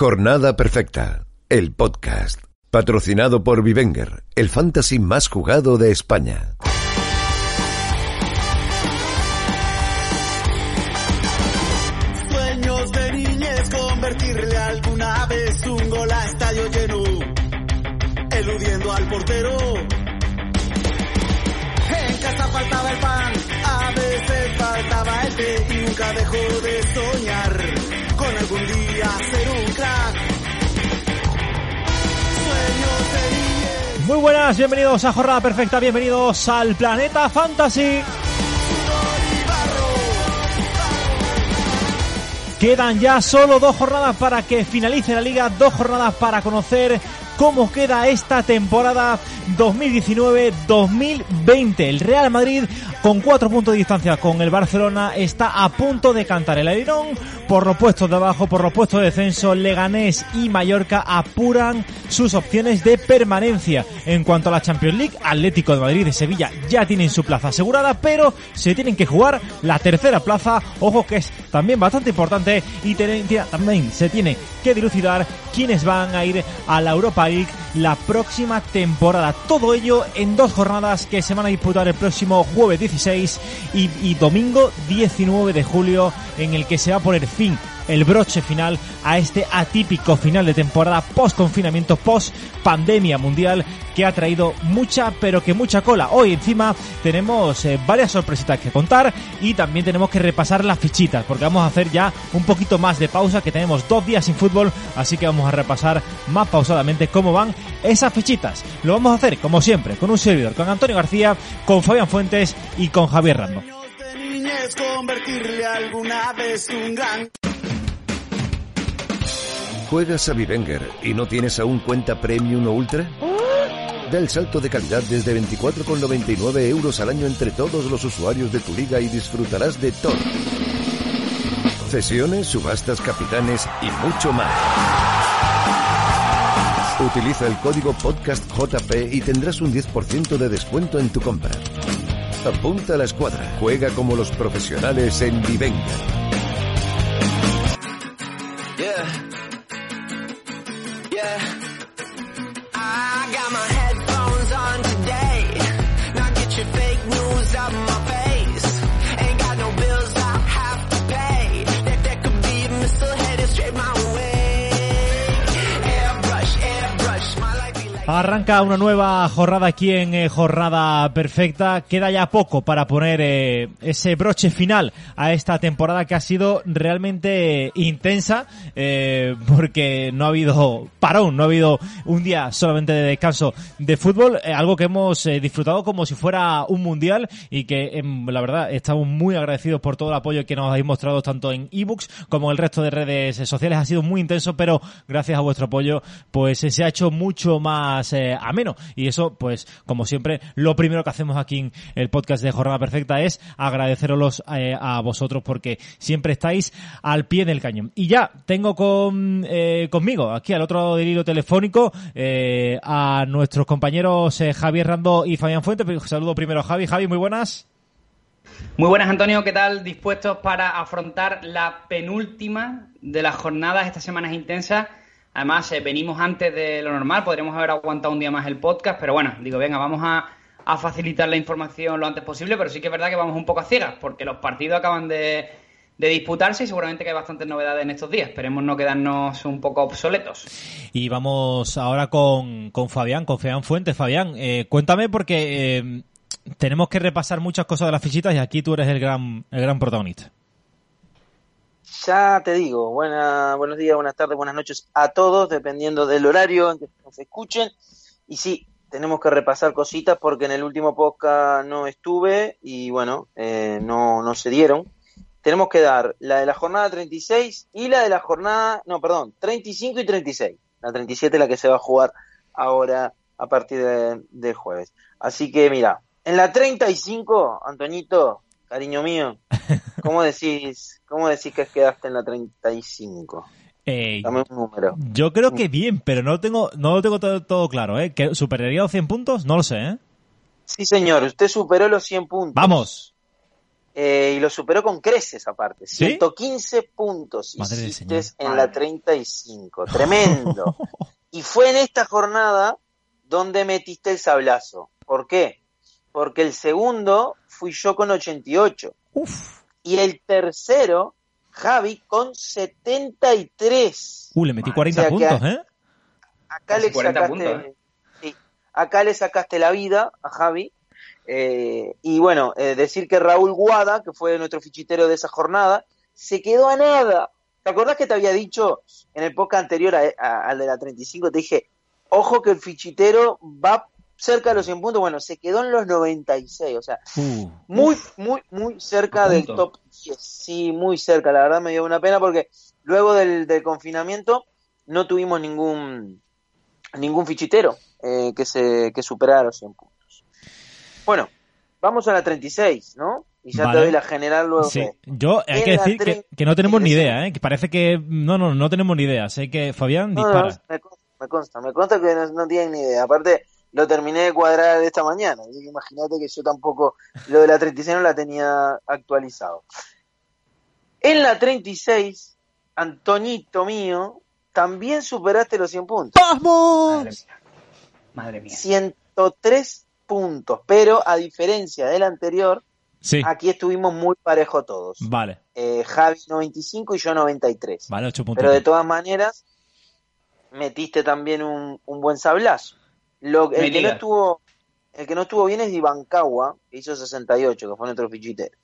Jornada Perfecta, el podcast, patrocinado por Vivenger, el fantasy más jugado de España. Muy buenas, bienvenidos a Jornada Perfecta, bienvenidos al Planeta Fantasy. Quedan ya solo dos jornadas para que finalice la liga, dos jornadas para conocer cómo queda esta temporada 2019-2020. El Real Madrid con cuatro puntos de distancia con el Barcelona está a punto de cantar el airón por los puestos de abajo, por los puestos de descenso. Leganés y Mallorca apuran sus opciones de permanencia. En cuanto a la Champions League, Atlético de Madrid y Sevilla ya tienen su plaza asegurada, pero se tienen que jugar la tercera plaza. Ojo que es también bastante importante y también se tiene que dilucidar quiénes van a ir a la Europa La próxima temporada. Todo ello en dos jornadas que se van a disputar el próximo jueves 16 y, y domingo 19 de julio en el que se va a poner fin el broche final a este atípico final de temporada post confinamiento, post pandemia mundial que ha traído mucha, pero que mucha cola. Hoy encima tenemos eh, varias sorpresitas que contar y también tenemos que repasar las fichitas porque vamos a hacer ya un poquito más de pausa que tenemos dos días sin fútbol, así que vamos a repasar más pausadamente cómo van esas fichitas. Lo vamos a hacer como siempre con un servidor, con Antonio García, con Fabián Fuentes y con Javier Rando. ¿Juegas a Vivenger y no tienes aún cuenta Premium o Ultra? Da el salto de calidad desde 24,99 euros al año entre todos los usuarios de tu liga y disfrutarás de todo. Cesiones, subastas, capitanes y mucho más. Utiliza el código podcastjp y tendrás un 10% de descuento en tu compra. Apunta a la escuadra. Juega como los profesionales en Vivenger. Arranca una nueva jornada aquí en eh, Jornada Perfecta. Queda ya poco para poner eh, ese broche final a esta temporada que ha sido realmente intensa eh, porque no ha habido parón, no ha habido un día solamente de descanso de fútbol, algo que hemos disfrutado como si fuera un mundial y que em, la verdad estamos muy agradecidos por todo el apoyo que nos habéis mostrado tanto en ebooks como en el resto de redes sociales. Ha sido muy intenso, pero gracias a vuestro apoyo pues se ha hecho mucho más eh, ameno y eso pues como siempre lo primero que hacemos aquí en el podcast de Jornada Perfecta es agradeceroslos eh, a vosotros porque siempre estáis al pie del cañón. Y ya tengo con, eh, conmigo aquí al otro lado del hilo telefónico eh, a nuestros compañeros Javier Rando y Fabián Fuentes. Saludo primero a Javi. Javi, muy buenas. Muy buenas, Antonio. ¿Qué tal? ¿Dispuestos para afrontar la penúltima de las jornadas? Esta semana es intensa. Además, eh, venimos antes de lo normal. Podríamos haber aguantado un día más el podcast, pero bueno, digo, venga, vamos a, facilitar la información lo antes posible. Pero sí que es verdad que vamos un poco a ciegas, porque los partidos acaban de, de disputarse y seguramente que hay bastantes novedades en estos días. Esperemos no quedarnos un poco obsoletos. Y vamos ahora con, con Fabián, con Fabián Fuentes. Fabián, eh, cuéntame porque eh, tenemos que repasar muchas cosas de las fichitas y aquí tú eres el gran, el gran protagonista. Ya te digo, buena, buenos días, buenas tardes, buenas noches a todos, dependiendo del horario en que nos escuchen. Y sí, tenemos que repasar cositas porque en el último podcast no estuve y bueno, eh, no, no se dieron. Tenemos que dar la de la jornada 36 y la de la jornada, no, perdón, 35 y 36. La 37 la que se va a jugar ahora a partir de- del jueves. Así que mira, en la 35, Antoñito, cariño mío, ¿cómo decís, cómo decís que quedaste en la 35? Eh, Dame un número. yo creo que bien, pero no lo tengo, no lo tengo todo, todo claro, ¿eh? ¿Que ¿Superaría los 100 puntos? No lo sé, ¿eh? Sí, señor, usted superó los 100 puntos. ¡Vamos! Eh, y lo superó con creces aparte. ¿Sí? 115 puntos Madre hiciste en la 35. Tremendo. y fue en esta jornada donde metiste el sablazo. ¿Por qué? Porque el segundo fui yo con 88. Uf. Y el tercero, Javi, con 73. Uh, le metí O 40 sea que puntos, a- ¿eh? Acá le 40 sacaste, puntos, ¿eh? sí, acá le sacaste la vida a Javi. eh, y bueno, eh, decir que Raúl Guada, que fue nuestro fichitero de esa jornada, se quedó a nada. ¿Te acordás que te había dicho en el podcast anterior a- a- al de la 35? Te dije, ojo que el fichitero va cerca de los 100 puntos. Bueno, se quedó en los 96. O sea, Uh. muy, muy, muy cerca del top 10. Sí, muy cerca. La verdad me dio una pena porque luego del, del confinamiento no tuvimos ningún ningún fichitero eh, que se que superara los 100 puntos. Bueno, vamos a la 36, ¿no? Y ya Vale. te doy la general luego. Sí, yo hay que decir que, que no tenemos ni idea, ¿eh? Que parece que... No, no, no tenemos ni idea. Sé que Fabián No, no, dispara. me, consta, me consta, me consta que no, no tienen ni idea. Aparte, lo terminé de cuadrar esta mañana. Así que imagínate que yo tampoco, lo de la 36 no la tenía actualizado. En la 36, Antonito mío, también superaste los 100 puntos. Madre mía. Madre mía. 103 puntos. Pero a diferencia del anterior, Sí, aquí estuvimos muy parejos todos. vale. Eh, Javi 95 y yo 93. Vale, 8 puntos. Pero de todas maneras, metiste también un, un buen sablazo. Lo, el, que no estuvo, el que no estuvo bien es Ivancagua, que hizo 68, que fue nuestro fichitero.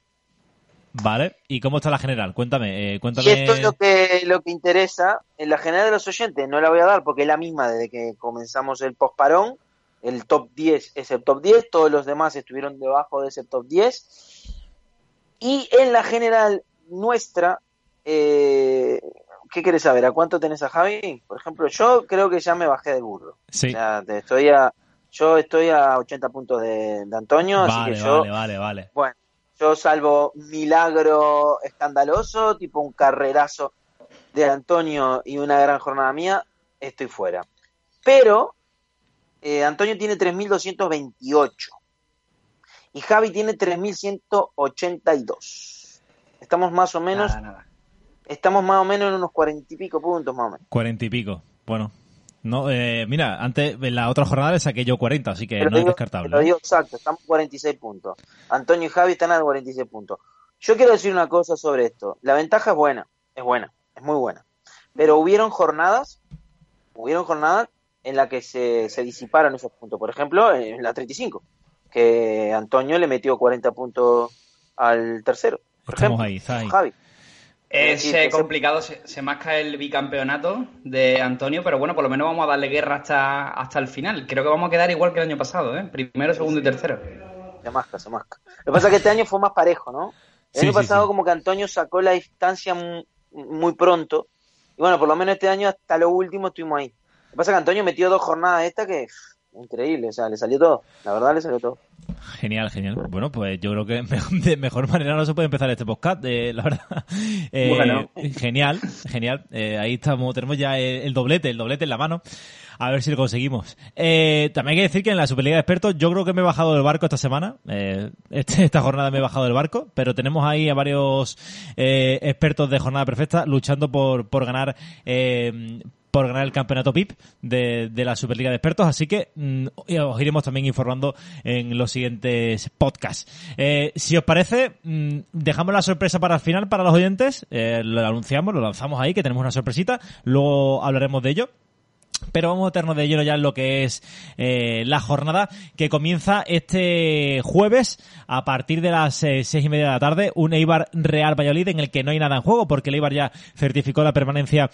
Vale. ¿Y cómo está la general? Cuéntame, eh, cuéntame... Y esto es lo que, lo que interesa. En la general de los oyentes no la voy a dar porque es la misma desde que comenzamos el posparón. El top 10 es el top 10, todos los demás estuvieron debajo de ese top 10. Y en la general nuestra, eh, ¿qué quieres saber? ¿A cuánto tenés a Javi? Por ejemplo, yo creo que ya me bajé del burro. Sí. O sea, te estoy a, yo estoy a 80 puntos de, de Antonio, así Vale, que yo, vale, vale, vale. bueno, yo salvo milagro escandaloso, tipo un carrerazo de Antonio y una gran jornada mía, estoy fuera. Pero eh, Antonio tiene 3.228 y Javi tiene 3.182. Estamos más o menos, Nada, nada. Estamos más o menos en unos cuarenta y pico puntos más o menos. 40 y pico. Bueno. No, eh, mira, antes, en la otra jornada le saqué yo 40, así que no es digo- descartable. te lo ¿eh? digo exacto, estamos 46 puntos. Antonio y Javi están a 46 puntos. Yo quiero decir una cosa sobre esto. La ventaja es buena, es buena, es muy buena. Pero hubieron jornadas, hubieron jornadas en las que se, se disiparon esos puntos. Por ejemplo, en la 35, que Antonio le metió 40 puntos al tercero. Por Estamos ejemplo, ahí, está ahí. Javi. Es eh, complicado, se, se masca el bicampeonato de Antonio, pero bueno, por lo menos vamos a darle guerra hasta, hasta el final. Creo que vamos a quedar igual que el año pasado, ¿eh? Primero, segundo y tercero. Se masca, se masca. Lo que pasa es que este año fue más parejo, ¿no? El Sí, año pasado sí. como que Antonio sacó la distancia mu- muy pronto. Y bueno, por lo menos este año hasta lo último estuvimos ahí. Lo que pasa es que Antonio metió dos jornadas esta que increíble, o sea, le salió todo. La verdad le salió todo. Genial, genial. Bueno, pues yo creo que de mejor manera no se puede empezar este podcast, eh, la verdad. Eh, Bueno. Genial, genial. Eh, ahí estamos, tenemos ya el, el doblete, el doblete en la mano. A ver si lo conseguimos. Eh, también hay que decir que en la Superliga de Expertos yo creo que me he bajado del barco esta semana. Eh, este- esta jornada me he bajado del barco, pero tenemos ahí a varios eh, expertos de jornada perfecta luchando por, por ganar eh, por ganar el campeonato PIP de, de la Superliga de Expertos, así que mm, os iremos también informando en los siguientes podcasts. Eh, si os parece, mm, dejamos la sorpresa para el final para los oyentes, eh, lo anunciamos, lo lanzamos ahí, que tenemos una sorpresita, luego hablaremos de ello. Pero vamos a meternos de lleno ya en lo que es eh, la jornada que comienza este jueves a partir de las eh, seis y media de la tarde. Un Eibar Real Valladolid en el que no hay nada en juego porque el Eibar ya certificó la permanencia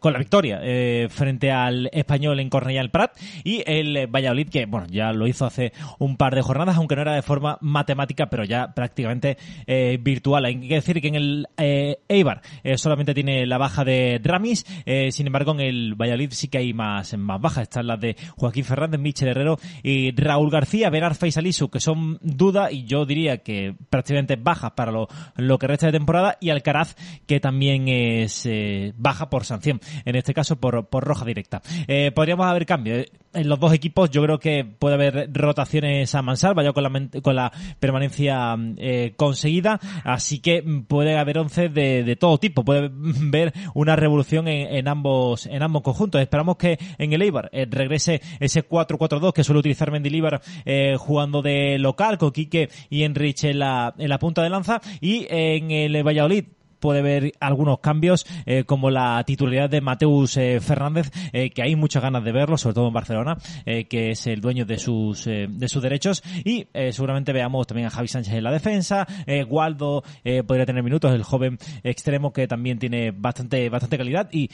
con la victoria eh, frente al español en Cornellà el Prat y el Valladolid que bueno ya lo hizo hace un par de jornadas aunque no era de forma matemática pero ya prácticamente eh, virtual. Hay que decir que en el eh, Eibar solamente tiene la baja de Ramis, eh, sin embargo en el Valladolid Valladolid sí que hay más, más bajas. Están las de Joaquín Fernández, Michel Herrero y Raúl García, Benar Faisalisu, que son duda y yo diría que prácticamente bajas para lo, lo que resta de temporada y Alcaraz, que también es eh, baja por sanción, en este caso por, por roja directa. Eh, podríamos haber cambios en los dos equipos, yo creo que puede haber rotaciones a Mansar, vaya con la, con la permanencia eh, conseguida, así que puede haber once de, de todo tipo, puede ver una revolución en, en ambos en ambos conjuntos. Esperamos que en el Eibar eh, regrese ese 4-4-2 que suele utilizar Mendilibar eh, jugando de local con Quique y Enrich en la, en la punta de lanza. Y en el Valladolid puede haber algunos cambios eh, como la titularidad de Mateus eh, Fernández eh, que hay muchas ganas de verlo sobre todo en Barcelona que es el dueño de sus de sus derechos. Y seguramente veamos también a Javi Sánchez en la defensa Waldo podría tener minutos el joven extremo que también tiene bastante bastante calidad y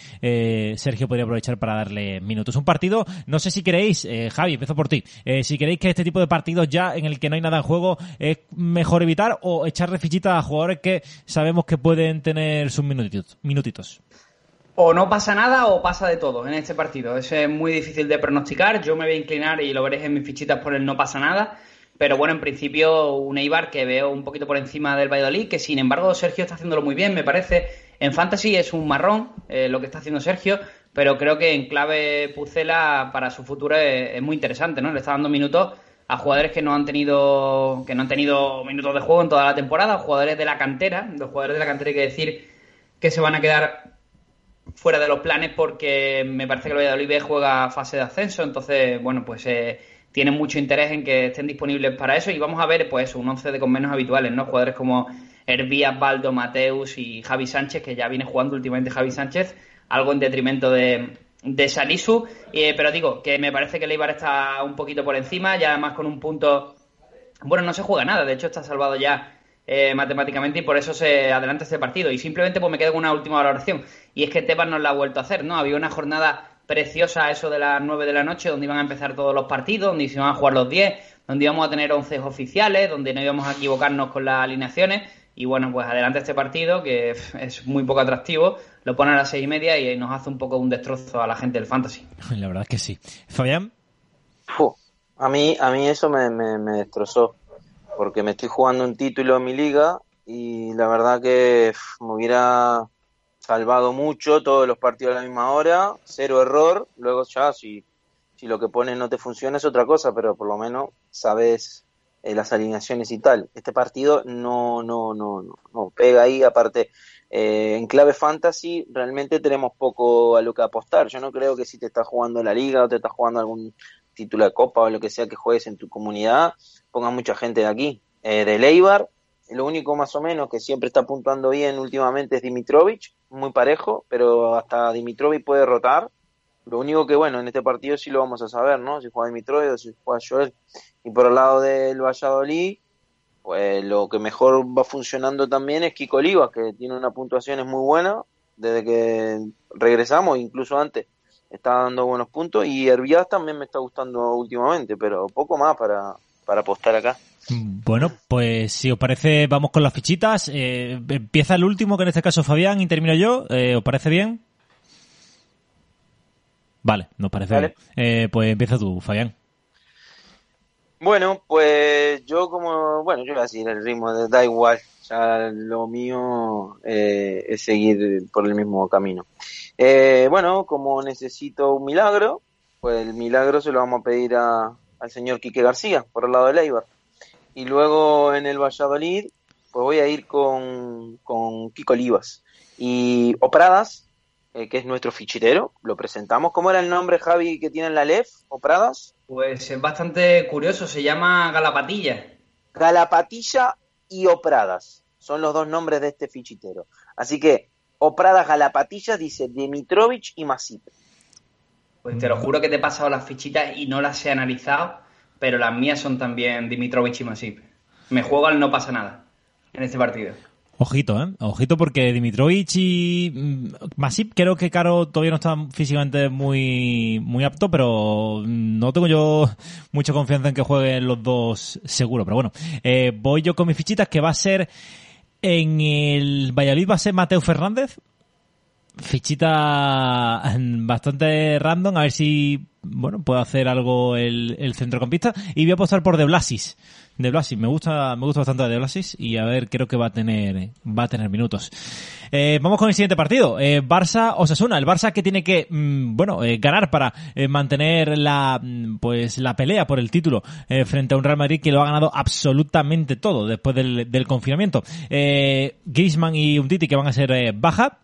Sergio podría aprovechar para darle minutos. Un partido no sé si queréis Javi empiezo por ti si queréis que este tipo de partidos ya en el que no hay nada en juego es mejor evitar o echarle fichita a jugadores que sabemos que pueden tener sus minutitos. minutitos. O no pasa nada o pasa de todo en este partido. Es muy difícil de pronosticar. Yo me voy a inclinar y lo veréis en mis fichitas por el no pasa nada. Pero bueno, en principio un Eibar que veo un poquito por encima del Valladolid, que sin embargo Sergio está haciéndolo muy bien, me parece. En Fantasy es un marrón eh, lo que está haciendo Sergio, pero creo que en clave Pucela para su futuro es, es muy interesante, ¿no? Le está dando minutos a jugadores que no han tenido que no han tenido minutos de juego en toda la temporada, jugadores de la cantera, los jugadores de la cantera hay que decir que se van a quedar fuera de los planes porque me parece que el Valladolid juega fase de ascenso, entonces bueno, pues eh, tienen mucho interés en que estén disponibles para eso y vamos a ver pues un 11 de con menos habituales, ¿no? Jugadores como Hervías, Baldo, Mateus y Javi Sánchez, que ya viene jugando últimamente Javi Sánchez, algo en detrimento de, de Salisu, eh, pero digo que me parece que el está un poquito por encima, ya además con un punto, bueno, no se juega nada, de hecho está salvado ya eh, matemáticamente y por eso se adelanta este partido. Y simplemente pues me quedo con una última valoración, y es que Tebas nos la ha vuelto a hacer, ¿no? Había una jornada preciosa eso de las 9 de la noche, donde iban a empezar todos los partidos, donde se iban a jugar los 10, donde íbamos a tener 11 oficiales, donde no íbamos a equivocarnos con las alineaciones. Y bueno, pues adelante este partido, que es muy poco atractivo, lo pone a las seis y media y nos hace un poco un destrozo a la gente del fantasy. La verdad es que sí. Fabián. A mí, a mí eso me, me, me destrozó, porque me estoy jugando un título en mi liga y la verdad que uf, me hubiera salvado mucho todos los partidos a la misma hora, cero error, luego ya si, si lo que pones no te funciona es otra cosa, pero por lo menos sabes eh, las alineaciones y tal. Este partido no, no, no, no, no pega ahí, aparte eh, en clave fantasy realmente tenemos poco a lo que apostar. Yo no creo que si te estás jugando la liga o te estás jugando algún título de copa o lo que sea que juegues en tu comunidad, ponga mucha gente de aquí. Eh, de Leibar, lo único más o menos que siempre está puntuando bien últimamente es Dimitrovic, muy parejo, pero hasta Dimitrovic puede rotar. Lo único que, bueno, en este partido sí lo vamos a saber, ¿no? Si juega Dimitrovic o si juega Joel. Y por el lado del Valladolid, pues lo que mejor va funcionando también es Kiko Olivas, que tiene una puntuación es muy buena desde que regresamos, incluso antes está dando buenos puntos y Hervías también me está gustando últimamente, pero poco más para, para apostar acá. Bueno, pues si os parece, vamos con las fichitas. Eh, empieza el último, que en este caso es Fabián, y termino yo. Eh, ¿Os parece bien? Vale, nos parece Vale. bien. Eh, pues empieza tú, Fabián. Bueno, pues yo como, bueno, yo voy a seguir el ritmo, de, da igual, ya lo mío eh, es seguir por el mismo camino. Eh, bueno, como necesito un milagro, pues el milagro se lo vamos a pedir a, al señor Quique García, por el lado de Leibar. Y luego en el Valladolid, pues voy a ir con, con Kiko Olivas. Y Opradas, eh, que es nuestro fichitero, lo presentamos. ¿Cómo era el nombre, Javi, que tiene en la LEF? ¿Opradas? Pues es bastante curioso, se llama Galapatilla. Galapatilla y Opradas. Son los dos nombres de este fichitero. Así que Opradas Galapatilla dice Dimitrovic y Masip. Pues te lo juro que te he pasado las fichitas y no las he analizado, pero las mías son también Dimitrovic y Masip. Me juego al no pasa nada en este partido. Ojito, ¿eh? Ojito porque Dimitrovic y mm, Masip creo que Caro todavía no está físicamente muy, muy apto, pero no tengo yo mucha confianza en que jueguen los dos seguro. Pero bueno, eh, voy yo con mis fichitas que va a ser en el Valladolid va a ser Mateo Fernández. Fichita bastante random, a ver si bueno puedo hacer algo el, el centrocampista y voy a apostar por De Blasis. De Blasis, me gusta, me gusta bastante De Blasis y a ver, creo que va a tener, va a tener minutos. Eh, vamos con el siguiente partido, eh, Barça Osasuna, el Barça que tiene que, mm, bueno, eh, ganar para eh, mantener la, mm, pues la pelea por el título frente a un Real Madrid que lo ha ganado absolutamente todo después del, confinamiento. Griezmann y Umtiti que van a ser baja,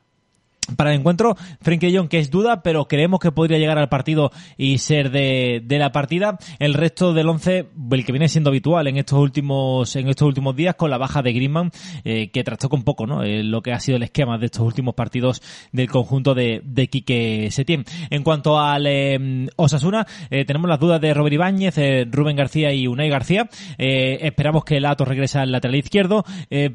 para el encuentro. Frenkie Jong, que es duda, pero creemos que podría llegar al partido y ser de, de la partida. El resto del once, el que viene siendo habitual en estos últimos, en estos últimos días, con la baja de Griezmann, eh, que trastocó un poco, ¿no? Eh, lo que ha sido el esquema de estos últimos partidos del conjunto de, de Quique Setién. En cuanto al eh, Osasuna, tenemos las dudas de Robert Ibáñez, eh, Rubén García y Unai García. Esperamos que Lato regrese al lateral izquierdo,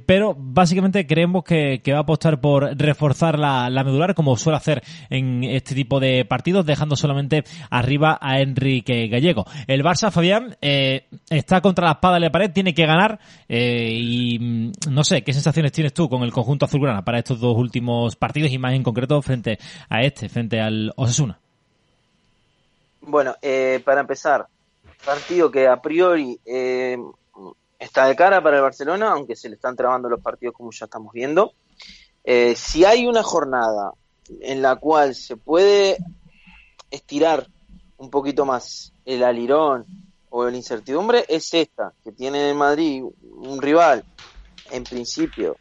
pero básicamente creemos que, que va a apostar por reforzar la, la medular como suele hacer en este tipo de partidos, dejando solamente arriba a Enrique Gallego. El Barça, Fabián, eh, está contra la espada de la pared, tiene que ganar eh, y mm, no sé, ¿qué sensaciones tienes tú con el conjunto azulgrana para estos dos últimos partidos y más en concreto frente a este, frente al Osasuna? Bueno, eh, para empezar, partido que a priori eh, está de cara para el Barcelona, aunque se le están trabando los partidos como ya estamos viendo. Eh, si hay una jornada en la cual se puede estirar un poquito más el alirón o la incertidumbre, es esta, que tiene en Madrid un rival, en principio,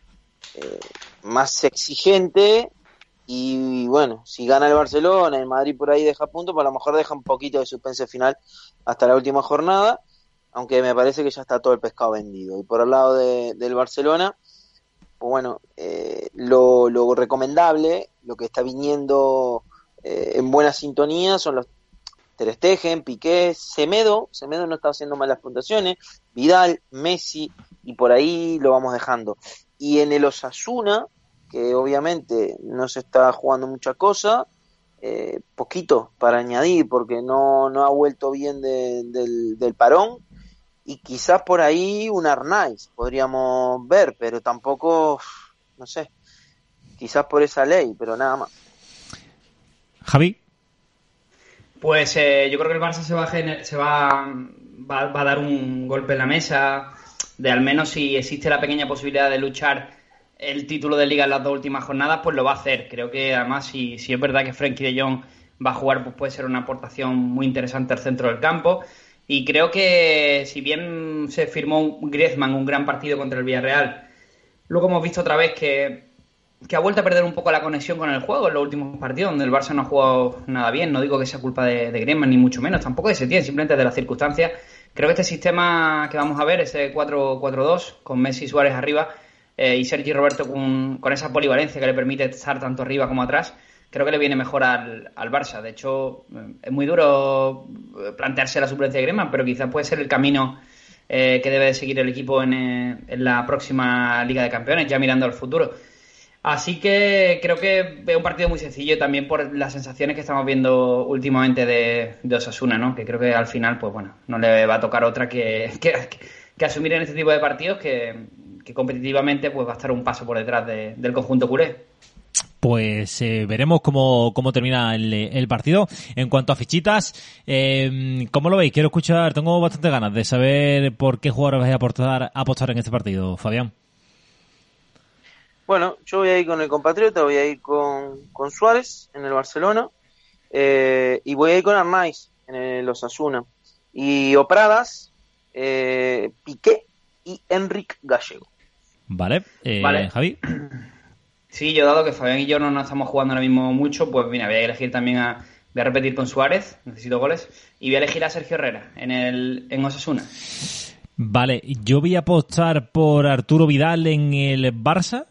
eh, más exigente y bueno, si gana el Barcelona, el Madrid por ahí deja puntos, pues a lo mejor deja un poquito de suspense final hasta la última jornada, aunque me parece que ya está todo el pescado vendido. Y por el lado de, del Barcelona, bueno, eh, lo, lo, recomendable, lo que está viniendo eh, en buena sintonía son los Ter Piqué, Semedo, Semedo no está haciendo malas puntuaciones, Vidal, Messi, y por ahí lo vamos dejando. Y en el Osasuna, que obviamente no se está jugando mucha cosa, eh, poquito para añadir, porque no, no ha vuelto bien de, del, del parón, y quizás por ahí un Arnaiz podríamos ver, pero tampoco, no sé, quizás por esa ley, pero nada más. Javi. Pues eh, yo creo que el Barça se va, a gener- se va, va, va a dar un golpe en la mesa de al menos si existe la pequeña posibilidad de luchar el título de liga en las dos últimas jornadas, pues lo va a hacer. Creo que además si, si es verdad que Frenkie de Jong va a jugar, pues puede ser una aportación muy interesante al centro del campo. Y creo que si bien se firmó Griezmann un gran partido contra el Villarreal, luego hemos visto otra vez que, ha vuelto a perder un poco la conexión con el juego en los últimos partidos, donde el Barça no ha jugado nada bien. No digo que sea culpa de, de Griezmann, ni mucho menos, tampoco de Setién, simplemente de las circunstancias. Creo que este sistema que vamos a ver, ese 4-4-2, con Messi Suárez arriba, eh, y Sergi Roberto con, con esa polivalencia que le permite estar tanto arriba como atrás, creo que le viene mejor al, al Barça. De hecho, eh, es muy duro eh, plantearse la suplencia de Griezmann, pero quizás puede ser el camino eh, que debe de seguir el equipo en, en la próxima Liga de Campeones, ya mirando al futuro. Así que creo que es un partido muy sencillo también por las sensaciones que estamos viendo últimamente de, de Osasuna, ¿no? Que creo que al final, pues bueno, no le va a tocar otra que, que, que asumir en este tipo de partidos que, que competitivamente pues va a estar un paso por detrás de- del conjunto culé. Pues eh, veremos cómo, cómo termina el, el partido. En cuanto a fichitas, eh, ¿cómo lo veis? Quiero escuchar, tengo bastante ganas de saber por qué jugadores vais a aportar, a apostar en este partido, Fabián. Bueno, yo voy a ir con el compatriota, voy a ir con, con Suárez en el Barcelona eh, y voy a ir con Arnaiz en el Osasuna. Y Opradas, eh, Piqué y Enric Gallego. Vale, eh, Vale. Javi. Sí, yo dado que Fabián y yo no nos estamos jugando ahora mismo mucho, pues mira, voy a elegir también a. Voy a repetir con Suárez, necesito goles. Y voy a elegir a Sergio Herrera en el en Osasuna. Vale, yo voy a apostar por Arturo Vidal en el Barça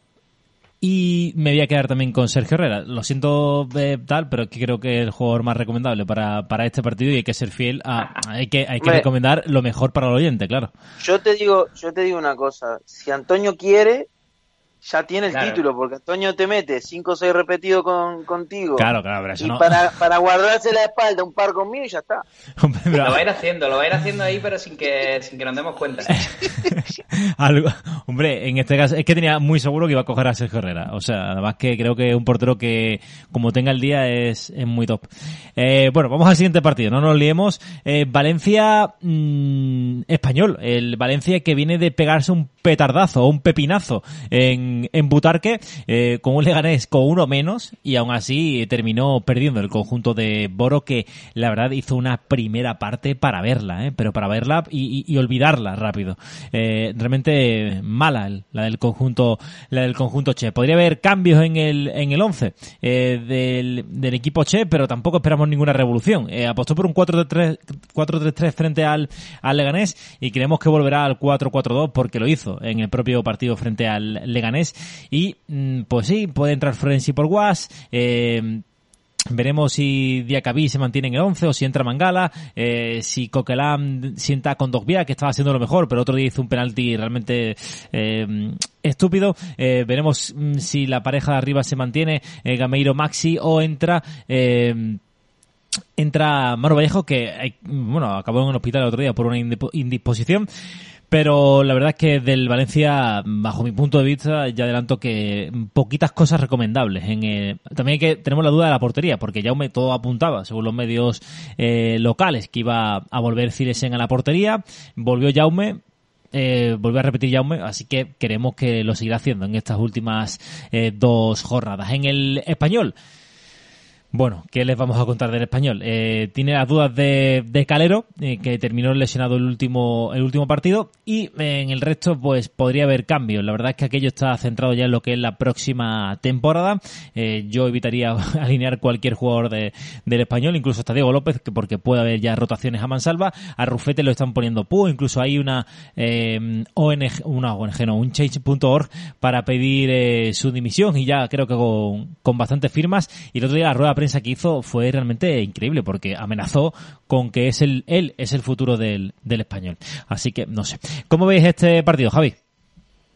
y me voy a quedar también con Sergio Herrera. Lo siento eh, tal, pero es que creo que es el jugador más recomendable para, para este partido y hay que ser fiel a... Hay que, hay que recomendar lo mejor para el oyente, claro. Yo te digo, yo te digo una cosa, si Antonio quiere, ya tiene el Claro. título, porque Antonio te mete 5 o 6 repetidos con, contigo. Claro, claro, pero eso y no. para, para guardarse la espalda un par conmigo y ya está. Hombre, pero- Lo va a ir haciendo, lo va a ir haciendo ahí, pero sin que, sin que nos demos cuenta. Algo- hombre, en este caso es que tenía muy seguro que iba a coger a Sergio Herrera. O sea, además que creo que un portero que como tenga el día es, es muy top. Eh, bueno, vamos al siguiente partido, no nos liemos. Eh, Valencia mm, español. El Valencia que viene de pegarse un petardazo o un pepinazo en, en Butarque eh, con un Leganés con uno menos y aún así eh, terminó perdiendo el conjunto de Boro que la verdad hizo una primera parte para verla, ¿eh? pero para verla y, olvidarla rápido. Realmente mala la del conjunto la del conjunto Che. Podría haber cambios en el en el 11 eh, del, del equipo Che, pero tampoco esperamos ninguna revolución. Apostó por un 4-3 4-3-3 frente al, al Leganés y creemos que volverá al 4-4-2 porque lo hizo en el propio partido frente al Leganés y mm, pues sí, puede entrar Florenzi por Guas, eh, Veremos si Diacabí se mantiene en el 11 o si entra Mangala, eh, si Coquelin sienta con Dogbia, que estaba haciendo lo mejor, pero otro día hizo un penalti realmente eh, estúpido. Eh, veremos mm, si la pareja de arriba se mantiene, Gameiro Maxi, o entra... Entra Maro Vallejo que bueno acabó en el hospital el otro día por una indisposición pero la verdad es que del Valencia bajo mi punto de vista ya adelanto que poquitas cosas recomendables en el- también hay que tenemos la duda de la portería porque Jaume todo apuntaba según los medios eh, locales que iba a volver Cilesen a la portería volvió Jaume eh, volvió a repetir Jaume, así que queremos que lo seguirá haciendo en estas últimas eh, dos jornadas. En el español, bueno, ¿qué les vamos a contar del español? Eh, tiene las dudas de, Calero, eh, que terminó lesionado el último, el último partido, y eh, en el resto, pues podría haber cambios. La verdad es que aquello está centrado ya en lo que es la próxima temporada. Eh, yo evitaría alinear cualquier jugador de, del español, incluso hasta Diego López, que porque puede haber ya rotaciones a mansalva. A Rufete lo están poniendo pu, incluso hay una ONG, una ONG, no, un change.org para pedir su dimisión y ya creo que con, con bastantes firmas. Y el otro día la rueda prensa que hizo fue realmente increíble porque amenazó con que es el, él es el futuro del, del español. Así que no sé. ¿Cómo veis este partido, Javi?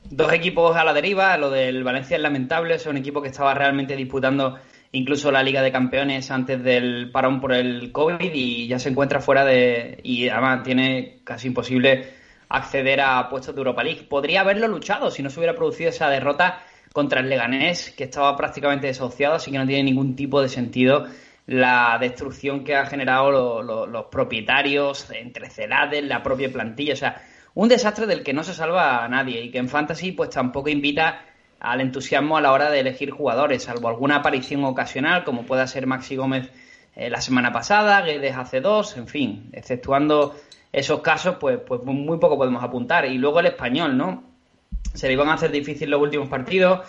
Dos equipos a la deriva, lo del Valencia es lamentable, es un equipo que estaba realmente disputando incluso la Liga de Campeones antes del parón por el COVID y ya se encuentra fuera de... y además tiene casi imposible acceder a puestos de Europa League. Podría haberlo luchado si no se hubiera producido esa derrota contra el Leganés, que estaba prácticamente desahuciado, así que no tiene ningún tipo de sentido la destrucción que han generado lo- lo- los propietarios entre Celades, la propia plantilla, o sea, un desastre del que no se salva a nadie y que en Fantasy pues tampoco invita al entusiasmo a la hora de elegir jugadores, salvo alguna aparición ocasional como pueda ser Maxi Gómez eh, la semana pasada, Guedes hace dos, en fin, exceptuando esos casos pues, pues muy poco podemos apuntar. Y luego el español, ¿no? Se le iban a hacer difícil los últimos partidos.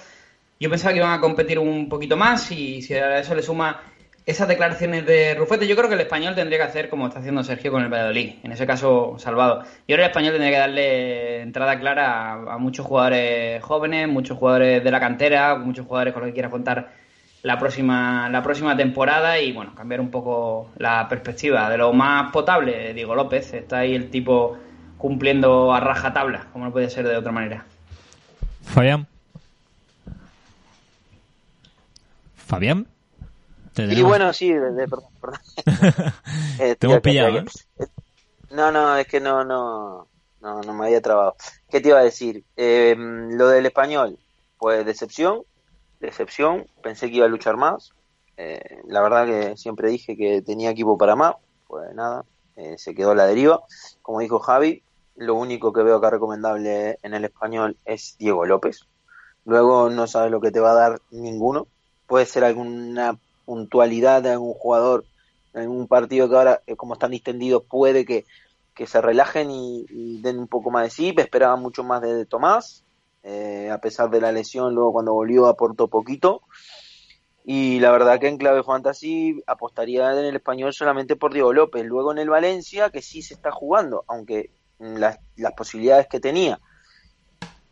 Yo pensaba que iban a competir un poquito más y si a eso le suma esas declaraciones de Rufete, yo creo que el español tendría que hacer como está haciendo Sergio con el Valladolid, en ese caso salvado. Creo que el español tendría que darle entrada clara a, a muchos jugadores jóvenes, muchos jugadores de la cantera, muchos jugadores con los que quiera contar la próxima, la próxima temporada y bueno, cambiar un poco la perspectiva. De lo más potable, Diego López, está ahí el tipo cumpliendo a rajatabla, como no puede ser de otra manera. Fabián. Fabián. ¿Te Y bueno, sí, de- de- perdón, perdón. Eh, Te hemos pillado. No, no, es que no, no, no, no me había trabado. ¿Qué te iba a decir? Eh, lo del español, pues decepción, decepción. Pensé que iba a luchar más. Eh, la verdad que siempre dije que tenía equipo para más. Pues nada, eh, se quedó a la deriva. Como dijo Javi, lo único que veo acá recomendable en el español es Diego López. Luego no sabes lo que te va a dar ninguno. Puede ser alguna puntualidad de algún jugador en un partido que ahora, eh, como están distendidos, puede que, que se relajen y, y den un poco más de sí. Esperaba mucho más de, Tomás, eh, a pesar de la lesión, luego cuando volvió aportó poquito. Y la verdad que en clave fantasy apostaría en el español solamente por Diego López. Luego en el Valencia, que sí se está jugando, aunque las, las posibilidades que tenía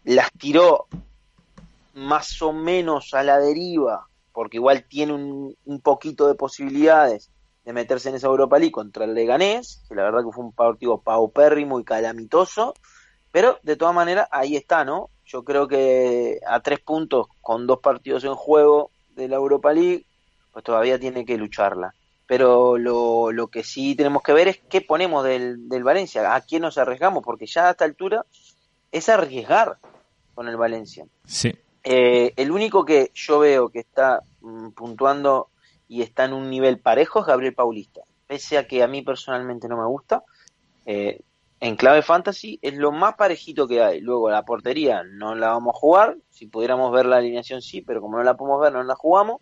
las tiró más o menos a la deriva, porque igual tiene un, un poquito de posibilidades de meterse en esa Europa League contra el Leganés, que la verdad que fue un partido paupérrimo y calamitoso, pero de todas maneras ahí está, ¿no? Yo creo que a tres puntos, con dos partidos en juego de la Europa League, pues todavía tiene que lucharla. Pero lo, lo que sí tenemos que ver es qué ponemos del, del Valencia, a quién nos arriesgamos, porque ya a esta altura es arriesgar con el Valencia. Sí. Eh, el único que yo veo que está mm, puntuando y está en un nivel parejo es Gabriel Paulista. Pese a que a mí personalmente no me gusta, eh, en clave fantasy es lo más parejito que hay. Luego la portería no la vamos a jugar. Si pudiéramos ver la alineación sí, pero como no la podemos ver no la jugamos.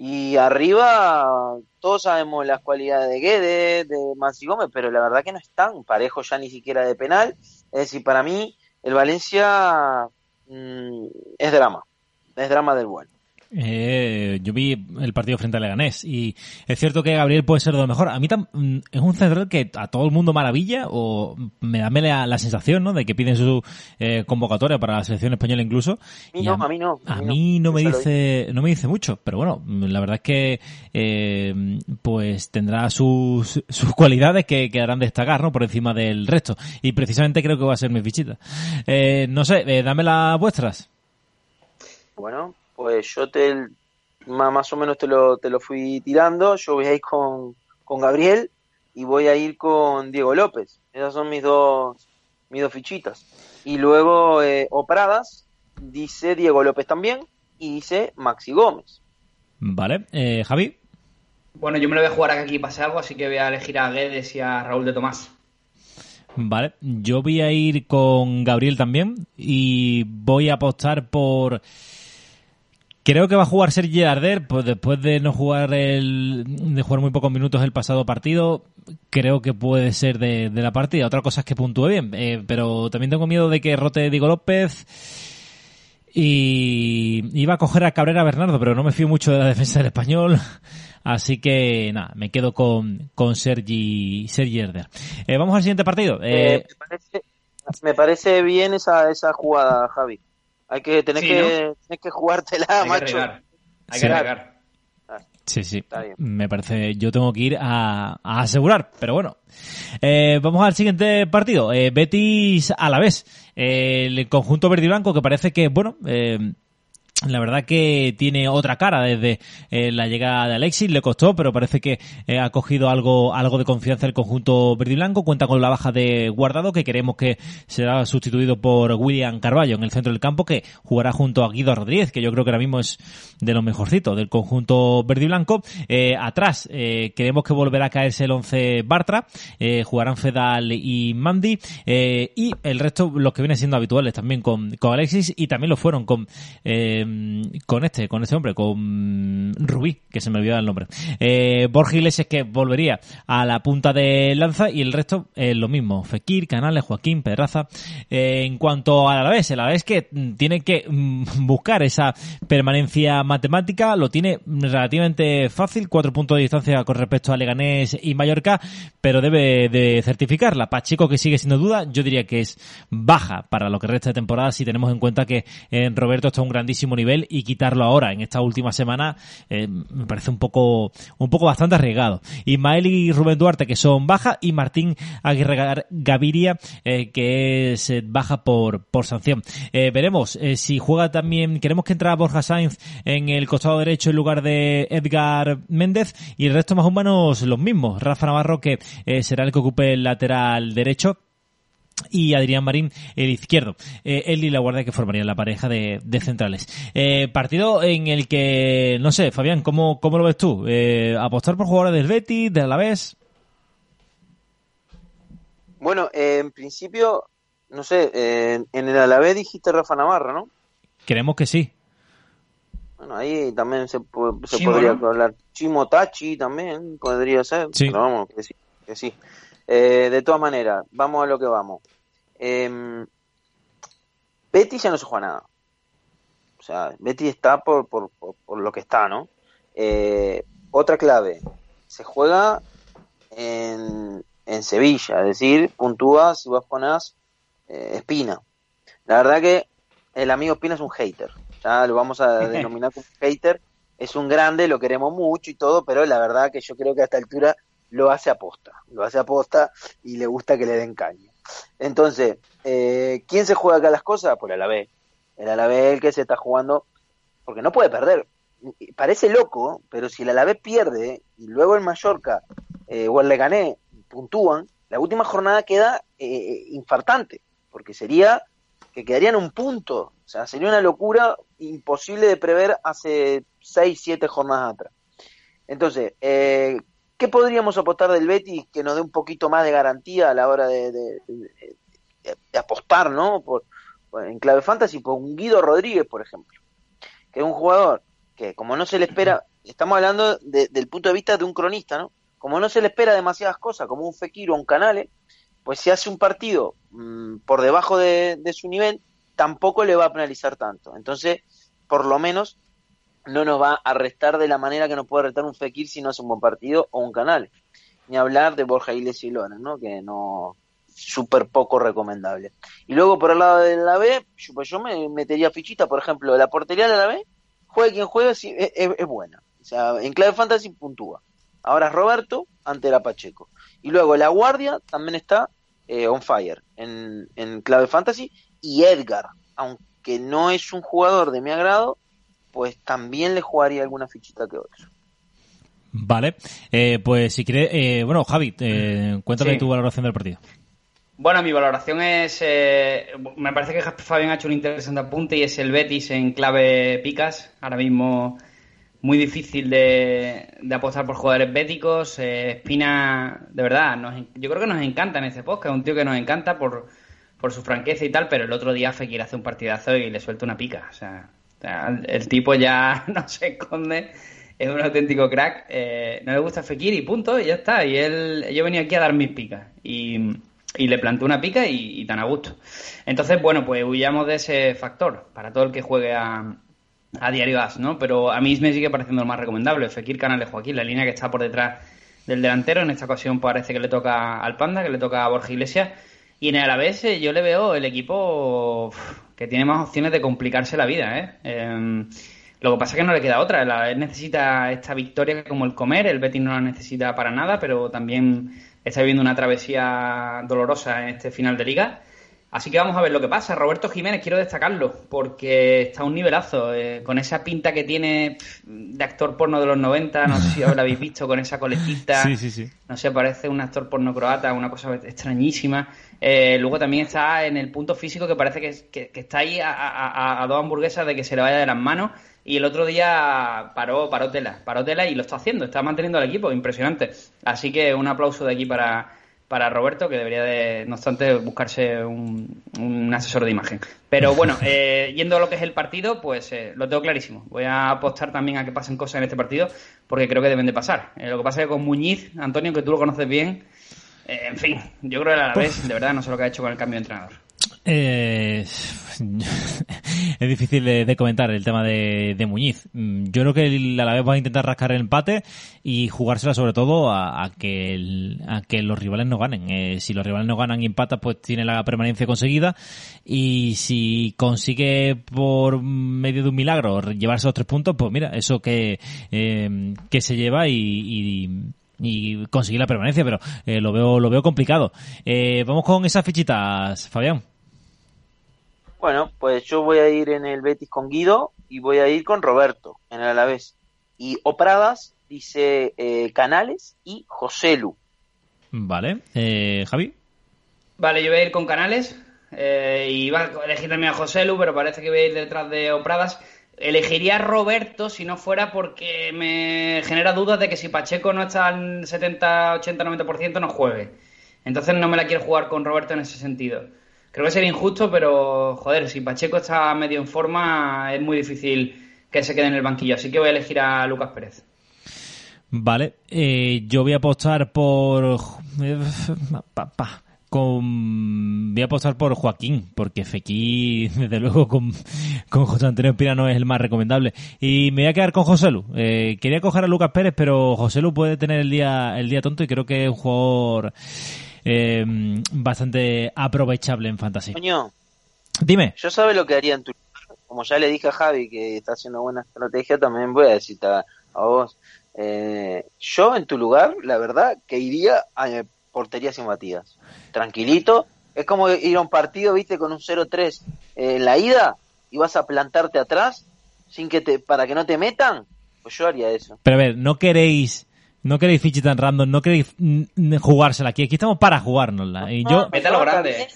Y arriba todos sabemos las cualidades de Guedes, de Maxi Gómez, pero la verdad que no están parejos ya ni siquiera de penal. Es decir, para mí el Valencia mm, es drama, es drama del bueno. Eh, yo vi el partido frente a Leganés y es cierto que Gabriel puede ser de lo mejor. A mí tam- mm, es un central que a todo el mundo maravilla o me da me da la, sensación ¿no? de que piden su eh, convocatoria para la selección española incluso. Y no, a mí no. A mí no me Eso lo dice no me dice mucho, pero bueno, la verdad es que eh, pues tendrá sus, sus cualidades que quedarán destacar, ¿no? Por encima del resto. Y precisamente creo que va a ser mi fichita. Eh, no sé, eh, dame las vuestras. Bueno, pues yo te más o menos te lo, te lo fui tirando. Yo voy a ir con, con Gabriel y voy a ir con Diego López. Esas son mis dos, mis dos fichitas. Y luego eh, Opradas, dice Diego López también, y dice Maxi Gómez. Vale, eh, Javi. Bueno, yo me lo voy a jugar aquí pase algo, así que voy a elegir a Guedes y a Raúl de Tomás. Vale, yo voy a ir con Gabriel también y voy a apostar por... Creo que va a jugar Sergi Arder, pues después de no jugar el, de jugar muy pocos minutos el pasado partido, creo que puede ser de, de la partida. Otra cosa es que puntúe bien, eh, pero también tengo miedo de que rote Diego López y iba a coger a Cabrera Bernardo, pero no me fío mucho de la defensa del español. Así que nada, me quedo con, con Sergi, Sergi Herder. Eh, vamos al siguiente partido. Eh, Eh, me, parece, me parece bien esa, esa jugada, Javi. Hay que tener Sí, que, ¿no? tenés que jugártela, Hay que macho. arriesgar. Hay Sí. que arriesgar. sí, sí. Bien. Me parece, yo tengo que ir a, a asegurar, pero bueno. Eh, vamos al siguiente partido. Eh, Betis a la vez. el conjunto verde y blanco que parece que, bueno, eh, la verdad que tiene otra cara desde eh, la llegada de Alexis, le costó, pero parece que eh, ha cogido algo, algo de confianza el conjunto verde. Cuenta con la baja de Guardado, que queremos que será sustituido por William Carballo en el centro del campo, que jugará junto a Guido Rodríguez, que yo creo que ahora mismo es de los mejorcitos del conjunto verde y. Eh, atrás, eh, queremos que volverá a caerse el 11 Bartra, eh, jugarán Fedal y Mandy, eh, y el resto, los que vienen siendo habituales también con, con Alexis, y también lo fueron con, eh, con este, con este hombre, con Rubí, que se me olvidaba el nombre. Eh, Borja Iglesias que volvería a la punta de lanza y el resto eh, lo mismo. Fekir, Canales, Joaquín, Pedraza. Eh, en cuanto al Alavés, el Alavés que mm, tiene que mm, buscar esa permanencia matemática, lo tiene relativamente fácil, cuatro puntos de distancia con respecto a Leganés y Mallorca, pero debe de certificarla. Pacheco que sigue siendo duda, yo diría que es baja para lo que resta de temporada si tenemos en cuenta que eh, Roberto está a un grandísimo nivel y quitarlo ahora en esta última semana eh, me parece un poco un poco bastante arriesgado. Ismael y Rubén Duarte que son baja y Martín Aguirre Gaviria eh, que es eh, baja por por sanción. Eh, veremos si juega también queremos que entra Borja Sainz en el costado derecho en lugar de Edgar Méndez y el resto más o menos los mismos. Rafa Navarro que será el que ocupe el lateral derecho y Adrián Marín el izquierdo. Eh, él y la guardia que formarían la pareja de, de centrales. Eh, partido en el que, no sé, Fabián, ¿cómo, cómo lo ves tú? Eh, ¿Apostar por jugadores del Betis, del Alavés? Bueno, eh, en principio, no sé, eh, en el Alavés dijiste Rafa Navarro, ¿no? Queremos que sí. Bueno, ahí también se, se Chimo, podría ¿no? hablar. Chimo Tachi también podría ser. Sí. Pero vamos, que sí. Que sí. Eh, de todas maneras, vamos a lo que vamos. Eh, Betty ya no se juega nada. O sea, Betty está por, por, por, por lo que está, ¿no? Eh, otra clave. Se juega en, en Sevilla, es decir, puntúa si vos ponés eh, Espina. La verdad que el amigo Espina es un hater. Ya lo vamos a denominar como hater. Es un grande, lo queremos mucho y todo, pero la verdad que yo creo que a esta altura lo hace aposta. Lo hace aposta y le gusta que le den caña. Entonces, eh, ¿quién se juega acá las cosas? Por el Alavés. El Alavés el que se está jugando, porque no puede perder. Parece loco, pero si el Alavés pierde y luego el Mallorca eh, o el Leganés puntúan, la última jornada queda eh, infartante, porque sería que quedarían un punto. O sea, sería una locura imposible de prever hace 6, 7 jornadas atrás. Entonces, eh, ¿qué podríamos apostar del Betis que nos dé un poquito más de garantía a la hora de, apostar, ¿no? Por, en clave fantasy, por un Guido Rodríguez, por ejemplo, que es un jugador que, como no se le espera, estamos hablando de- del punto de vista de un cronista, ¿no? Como no se le espera demasiadas cosas, como un Fekir o un Canale, pues si hace un partido mm, por debajo de, de su nivel, tampoco le va a penalizar tanto. Entonces, por lo menos, no nos va a restar de la manera que nos puede restar un Fekir si no hace un buen partido o un Canale. Ni hablar de Borja Iglesias y Lora, ¿no? Que no súper poco recomendable. Y luego por el lado de la B, yo, pues yo me metería fichita, por ejemplo, la portería de la B, juegue quien juegue, es- es buena. O sea, en clave fantasy puntúa. Ahora es Roberto ante la Pacheco. Y luego la guardia también está eh, on fire en, en clave fantasy. Y Edgar, aunque no es un jugador de mi agrado, pues también le jugaría alguna fichita que otra. Vale, eh, pues si quieres, eh, bueno, Javi, eh, cuéntame Sí. tu valoración del partido. Bueno, mi valoración es. eh, me parece que Fabián ha hecho un interesante apunte y es el Betis en clave picas. Ahora mismo muy difícil de, de apostar por jugadores béticos. Eh, Espina, de verdad, nos yo creo que nos encanta en este podcast. Un tío que nos encanta por, por su franqueza y tal, pero el otro día Fekir hace un partidazo y le suelta una pica. O sea, el tipo ya no se esconde. Es un auténtico crack. Eh, no le gusta Fekir y punto, y ya está. Y él, yo venía aquí a dar mis picas. Y, le plantó una pica y, tan a gusto. Entonces, bueno, pues huyamos de ese factor para todo el que juegue a, a Diario As, ¿no? Pero a mí me sigue pareciendo lo más recomendable. Fekir, Canales, Joaquín, la línea que está por detrás del delantero. En esta ocasión parece que le toca al Panda, que le toca a Borja Iglesias. Y en el Alavés yo le veo el equipo que tiene más opciones de complicarse la vida, ¿eh? Em, lo que pasa es que no le queda otra. Alavés necesita esta victoria como el comer. El Betis no la necesita para nada, pero también está viviendo una travesía dolorosa en este final de liga. Así que vamos a ver lo que pasa. Roberto Jiménez, quiero destacarlo, porque está a un nivelazo, eh, con esa pinta que tiene de actor porno de los 90, no sé si ahora lo habéis visto, con esa coletita, Sí, sí, sí. no sé, parece un actor porno croata, una cosa extrañísima. Eh, luego también está en el punto físico que parece que, que- que está ahí a, a- a- a dos hamburguesas de que se le vaya de las manos. Y el otro día paró, paró tela, paró tela y lo está haciendo, está manteniendo al equipo, impresionante. Así que un aplauso de aquí para, para Roberto, que debería de, no obstante, buscarse un, un asesor de imagen. Pero bueno, eh, yendo a lo que es el partido, pues eh, lo tengo clarísimo. Voy a apostar también a que pasen cosas en este partido, porque creo que deben de pasar. Eh, lo que pasa es que con Muñiz, Antonio, que tú lo conoces bien, eh, en fin, yo creo que a la vez, de verdad, no sé lo que ha hecho con el cambio de entrenador. Eh, es difícil de, comentar el tema de, de Muñiz. Mm, Yo creo que el Alavés va a intentar rascar el empate y jugársela sobre todo a, que, a que los rivales no ganen. Eh, si los rivales no ganan y empatan, pues tiene la permanencia conseguida. Y si consigue por medio de un milagro llevarse los tres puntos, pues mira, eso que, eh, que se lleva y, y y conseguir la permanencia, pero eh, lo veo lo veo complicado. Eh, vamos con esas fichitas, Fabián. Bueno, pues yo voy a ir en el Betis con Guido y voy a ir con Roberto en el Alavés. Y Opradas dice eh, Canales y Joselu. Vale, eh, Javi. Vale, yo voy a ir con Canales. eh, y iba a elegir también a José Lu, pero parece que voy a ir detrás de Opradas. Elegiría a Roberto si no fuera porque me genera dudas de que si Pacheco no está al 70, 80, 90% no juegue. Entonces no me la quiero jugar con Roberto en ese sentido. Creo que sería injusto, pero joder, si Pacheco está medio en forma es muy difícil que se quede en el banquillo. Así que voy a elegir a Lucas Pérez. Vale, eh, yo voy a apostar por... eh, con... Voy a apostar por Joaquín, porque Fequi, desde luego, con, con José Antonio Espina no es el más recomendable. Y me voy a quedar con José Lu. Eh, quería coger a Lucas Pérez, pero José Lu puede tener el día, el día tonto y creo que es un jugador eh, bastante aprovechable en Fantasy. Coño, Dime. yo sabe lo que haría en tu lugar. Como ya le dije a Javi que está haciendo buena estrategia, también voy a decirte a, a vos. Eh, yo en tu lugar, la verdad, que iría a eh, portería sin batidas. Tranquilito, Es como ir a un partido, viste, con un 0-3 eh, en la ida y vas a plantarte atrás sin que te, para que no te metan. Pues yo haría eso. Pero a ver, no queréis, no queréis fichi tan random, no queréis mm, jugársela aquí. Aquí estamos para jugárnosla. Y yo, No, Mételo está grande.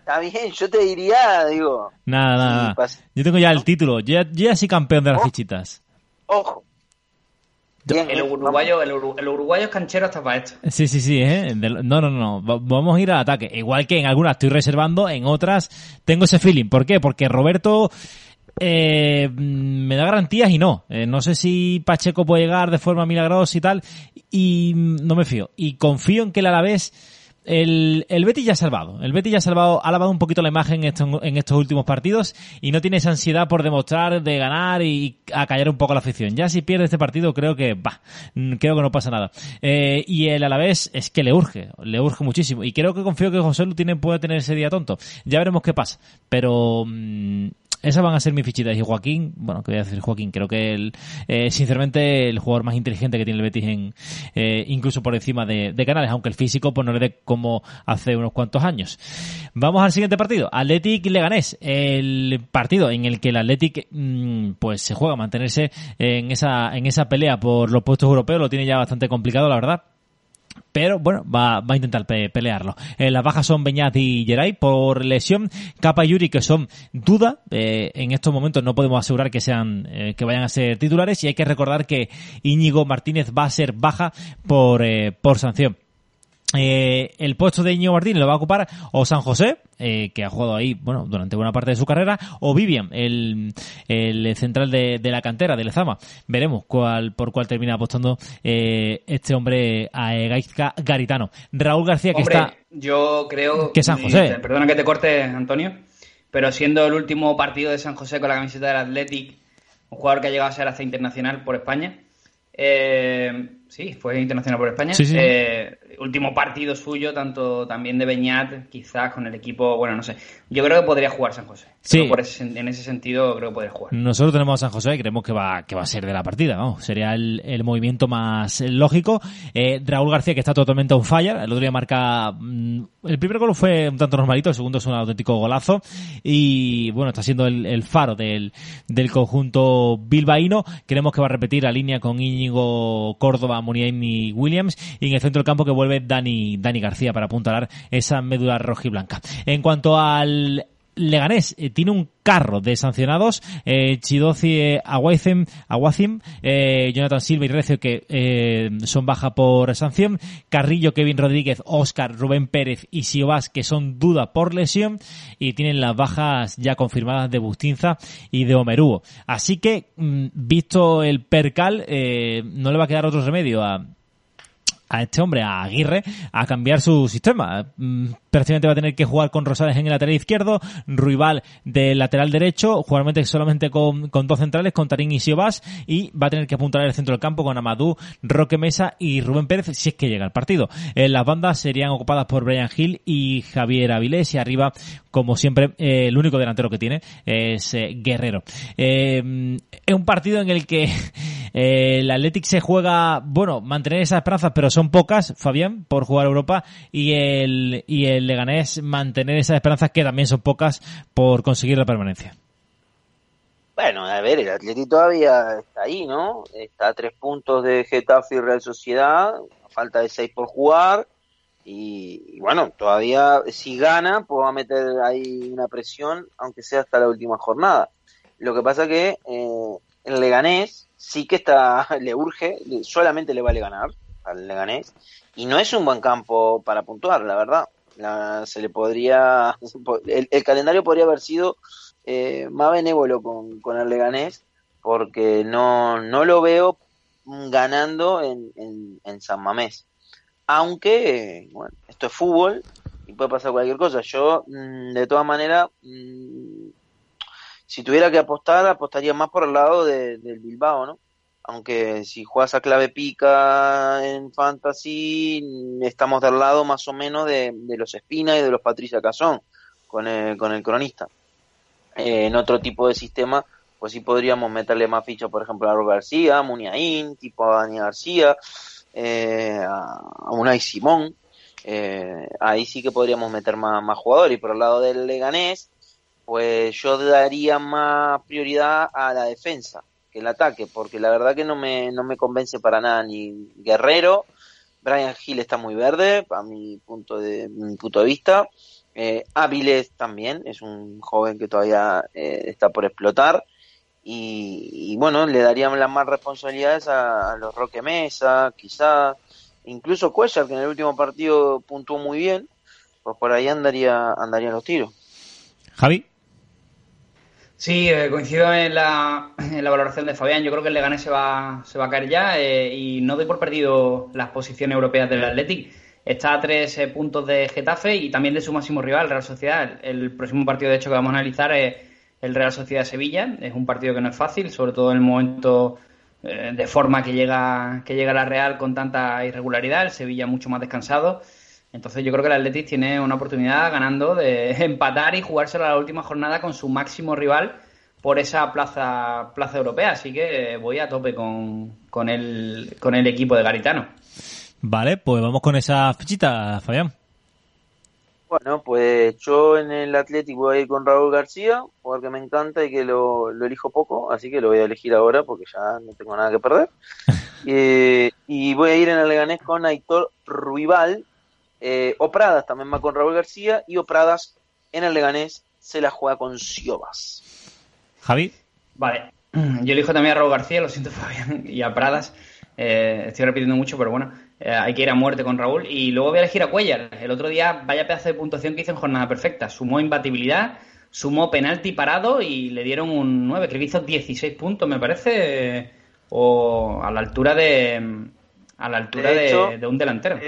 Está bien, yo te diría, digo, nada, nada, Yo tengo ya el título. Yo ya, yo ya soy campeón de las fichitas. ojo. Bien, El eh, uruguayo, el, uru- el uruguayo es canchero hasta para esto. Sí, sí, sí, ¿eh? No, no, no, va- vamos a ir al ataque. Igual que en algunas estoy reservando, en otras tengo ese feeling. ¿Por qué? Porque Roberto eh, me da garantías y no. Eh, no sé si Pacheco puede llegar de forma milagrosa y tal, y no me fío. Y confío en que el Alavés... El, el Betis ya ha salvado. El Betis ya ha salvado, ha lavado un poquito la imagen en estos, últimos partidos y no tiene esa ansiedad por demostrar, de ganar y a callar un poco la afición. Ya si pierde este partido creo que, bah, mm, creo que no pasa nada. Eh, y el Alavés es que le urge, le urge muchísimo. Y creo que confío que José Lu tiene, puede tener ese día tonto. Ya veremos qué pasa. Pero, mm, esas van a ser mis fichitas. Y Joaquín, bueno, ¿qué voy a decir Joaquín? Creo que el, eh, sinceramente el jugador más inteligente que tiene el Betis en, eh, incluso por encima de, Canales, aunque el físico pues no le dé como hace unos cuantos años. Vamos al siguiente partido. Athletic Leganés. El partido en el que el Athletic mm, pues se juega a mantenerse en esa, en esa pelea por los puestos europeos. Lo tiene ya bastante complicado, la verdad pero bueno, va, va a intentar pe- pelearlo. Eh, las bajas son Beñat y Geray por lesión, Capa y que son duda, eh, en estos momentos no podemos asegurar que sean, eh, que vayan a ser titulares y hay que recordar que Íñigo Martínez va a ser baja por, por sanción. Eh, el puesto de Íñigo Martínez lo va a ocupar o San José, eh, que ha jugado ahí, bueno, durante buena parte de su carrera, o Vivian, el, el central de, de la cantera, del Lezama. Veremos cuál, por cuál termina apostando eh, este hombre a Gaizka Garitano. Raúl García, que Hombre, está... yo creo... Que San José. Perdona que te corte, Antonio, pero siendo el último partido de San José con la camiseta del Athletic, un jugador que ha llegado a ser hasta internacional por España, eh, sí, fue internacional por España, Sí, sí. eh, último partido suyo, tanto también de Beñat, quizás con el equipo, bueno, no sé, yo creo que podría jugar San José. Sí. Por ese- en ese sentido creo que podría jugar. Nosotros tenemos a San José y creemos que va, que va a ser de la partida, vamos. Sería el, el movimiento más lógico. Eh, Raúl García, que está totalmente on fire. El otro día marca. mm, el primer gol fue un tanto normalito, el segundo es un auténtico golazo. Y bueno, está siendo el, el faro del, del conjunto bilbaíno. Creemos que va a repetir la línea con Íñigo Córdoba, Muniain y Williams. Y en el centro del campo que vuelve Dani, Dani García para apuntalar esa médula rojiblanca. En cuanto al Leganés eh, tiene un carro de sancionados, eh, Chidozi Aguacim, Aguacim eh, Jonathan Silva y Recio que eh, son baja por sanción, Carrillo, Kevin Rodríguez, Oscar, Rubén Pérez y Siobas que son duda por lesión y tienen las bajas ya confirmadas de Bustinza y de Omerúo. Así que, mm, visto el percal, eh, no le va a quedar otro remedio a, a este hombre, a Aguirre, a cambiar su sistema. Prácticamente va a tener que jugar con Rosales en el lateral izquierdo, Ruibal de lateral derecho, jugarmente solamente con, con dos centrales, con Tarín y Siobas, y va a tener que apuntar el centro del campo con Amadou, Roque Mesa y Rubén Pérez, si es que llega el partido. En las bandas serían ocupadas por Brian Hill y Javier Avilés, y arriba, como siempre, eh, el único delantero que tiene es eh, Guerrero. Eh, es un partido en el que eh, el Athletic se juega, bueno, mantener esas esperanzas, pero son pocas, Fabián, por jugar Europa, y el, y el Leganés mantener esas esperanzas que también son pocas por conseguir la permanencia. Bueno, a ver, el Atleti todavía está ahí, ¿no? Está a tres puntos de Getafe y Real Sociedad, falta de seis por jugar. Y, bueno, todavía si gana, pues va a meter ahí una presión, aunque sea hasta la última jornada. Lo que pasa que eh, el Leganés sí que está, le urge, solamente le vale ganar al Leganés. Y no es un buen campo para puntuar, la verdad. La- se le podría, el, calendario podría haber sido eh, más benévolo con, con el Leganés porque no, no lo veo ganando en, en, San Mamés. Aunque, bueno, esto es fútbol y puede pasar cualquier cosa. Yo, mm, de todas maneras, mm, si tuviera que apostar, apostaría más por el lado de- del Bilbao, ¿no? Aunque si juegas a clave pica en Fantasy, estamos del lado más o menos de, los Espina y de los Patricia Cazón con el, con el cronista. Eh, en otro tipo de sistema, pues sí podríamos meterle más fichas, por ejemplo, a Aro García, a Muniain, tipo a Dani García, eh, a Unai Simón, eh, ahí sí que podríamos meter más, más jugadores. Y por el lado del Leganés, pues yo daría más prioridad a la defensa el ataque, porque la verdad que no me, no me convence para nada ni Guerrero. Brian Hill está muy verde, a mi punto de, mi punto de vista. Eh, Áviles también, es un joven que todavía eh, está por explotar. Y, y bueno, le darían las más responsabilidades a, los Roque Mesa, quizás. Incluso Cuellar, que en el último partido puntuó muy bien, pues por ahí andaría, andarían los tiros. Javi. Sí, eh, coincido en la, valoración de Fabián. Yo creo que el Leganés se va, se va a caer ya eh, y no doy por perdido las posiciones europeas del Athletic. Está a tres eh, puntos de Getafe y también de su máximo rival, Real Sociedad. El próximo partido, de hecho, que vamos a analizar es el Real Sociedad-Sevilla. Es un partido que no es fácil, sobre todo en el momento eh, de forma que llega, que llega la Real con tanta irregularidad. El Sevilla mucho más descansado. Entonces yo creo que el Athletic tiene una oportunidad ganando de empatar y jugárselo a la última jornada con su máximo rival por esa plaza, plaza europea. Así que voy a tope con, con, el, con el equipo de Garitano. Vale, pues vamos con esa fichita, Fabián. Bueno, pues yo en el Atlético voy a ir con Raúl García, jugador que me encanta y que lo, lo elijo poco, así que lo voy a elegir ahora porque ya no tengo nada que perder. Eh, y voy a ir en el Leganés con Aitor Ruibal, eh, Opradas también va con Raúl García y Opradas en el Leganés se la juega con Siobas. Javi. Vale, yo elijo también a Raúl García, lo siento Fabián, y a Pradas. Eh, estoy repitiendo mucho, pero bueno, eh, hay que ir a muerte con Raúl. Y luego voy a elegir a Cuellar. El otro día, vaya pedazo de puntuación que hizo en jornada perfecta. Sumó imbatibilidad, sumó penalti parado y le dieron un 9. Creo que hizo 16 puntos, me parece. eh, o a la altura de. A la altura De de, hecho, de un delantero.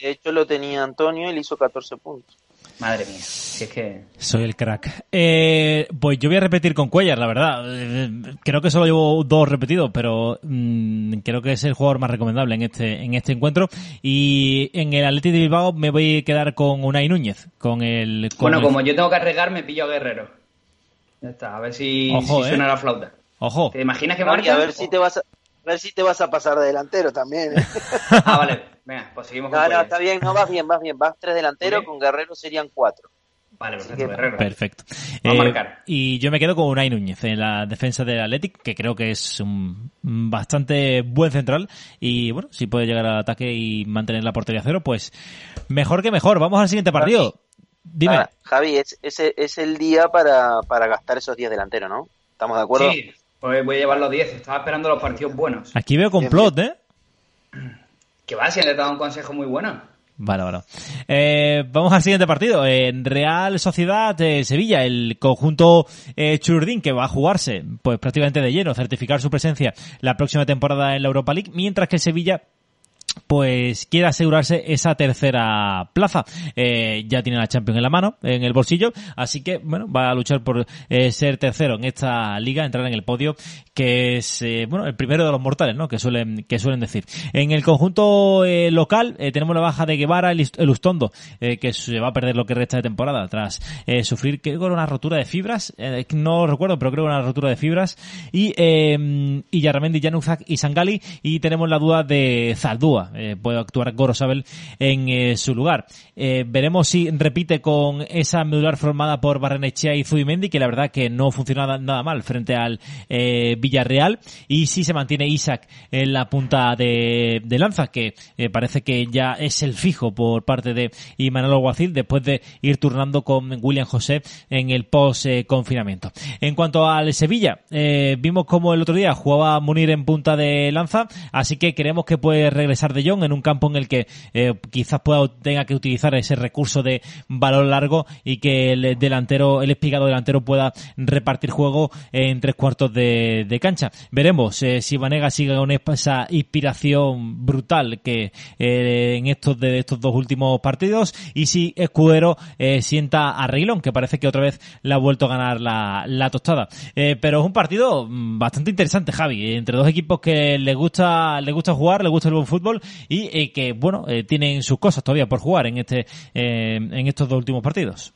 De, hecho lo tenía Antonio y le hizo 14 puntos. Madre mía, si es que. Soy el crack. Eh, pues yo voy a repetir con Cuellar, la verdad. Eh, creo que solo llevo dos repetidos, pero mm, creo que es el jugador más recomendable en este en este encuentro. Y en el Atlético de Bilbao me voy a quedar con Unai Núñez, con el. con Bueno, el- como yo tengo que arriesgar, me pillo a Guerrero. Ya está, a ver si, Ojo, si eh. suena la flauta. Ojo. ¿Te imaginas que Y a marca? ver si te vas a, a ver si te vas a pasar de delantero también. ¿eh? Ah, vale. Venga, pues seguimos con No, no, está bien, no vas bien, vas bien, vas tres delanteros, con Guerrero serían cuatro. Vale, perfecto, que- Guerrero. Perfecto. A Eh, marcar. y yo me quedo con Unai Núñez en la defensa del Athletic, que creo que es un bastante buen central. Y bueno, si puede llegar al ataque y mantener la portería cero, pues mejor que mejor. Vamos al siguiente partido. Dime. Ah, Javi, es, es, es el día para, para gastar esos 10 delanteros, ¿no? ¿Estamos de acuerdo? Sí, pues voy a llevar los 10. Estaba esperando los partidos buenos. Aquí veo complot, ¿eh? Que va, si le he dado un consejo muy bueno. Vale, vale. Eh, vamos al siguiente partido. En Real Sociedad eh, Sevilla, el conjunto eh, Churdín que va a jugarse pues prácticamente de lleno, certificar su presencia la próxima temporada en la Europa League, mientras que el Sevilla pues quiere asegurarse esa tercera plaza. Eh, ya tiene la Champions en la mano, en el bolsillo, así que bueno, va a luchar por eh, ser tercero en esta liga, entrar en el podio, que es eh, bueno el primero de los mortales, ¿no? Que suelen que suelen decir. En el conjunto eh, local eh, tenemos la baja de Guevara, el, el Ustondo, eh, que se va a perder lo que resta de temporada tras sufrir creo que una rotura de fibras, no recuerdo, pero creo una rotura de fibras y eh, y Yarramendi, Januzak y Sangali y tenemos la duda de Zaldúa, eh, puede actuar Gorosabel en eh, su lugar. Eh, veremos si repite con esa medular formada por Barrenechea y Zubimendi, que la verdad que no funciona nada- mal frente al Villarreal, y si se mantiene Isaac en la punta de, lanza, que parece que ya es el fijo por parte de Imanol Alguacil, después de ir turnando con William José en el post-confinamiento. En cuanto al Sevilla, vimos como el otro día jugaba Munir en punta de lanza, así que creemos que puede regresar de Jong en un campo en el que eh, quizás pueda tenga que utilizar ese recurso de balón largo y que el delantero, el espigado delantero pueda repartir juego en tres cuartos de, cancha. Veremos eh, si Vanega sigue con esa inspiración brutal que eh, en estos de estos dos últimos partidos y si Escudero sienta a Reguilón, que parece que otra vez le ha vuelto a ganar la, la tostada. Pero es un partido mm, bastante interesante, Javi, entre dos equipos que les gusta, les gusta jugar, les gusta el buen fútbol y eh, que, bueno, eh, tienen sus cosas todavía por jugar en este, eh, en estos dos últimos partidos.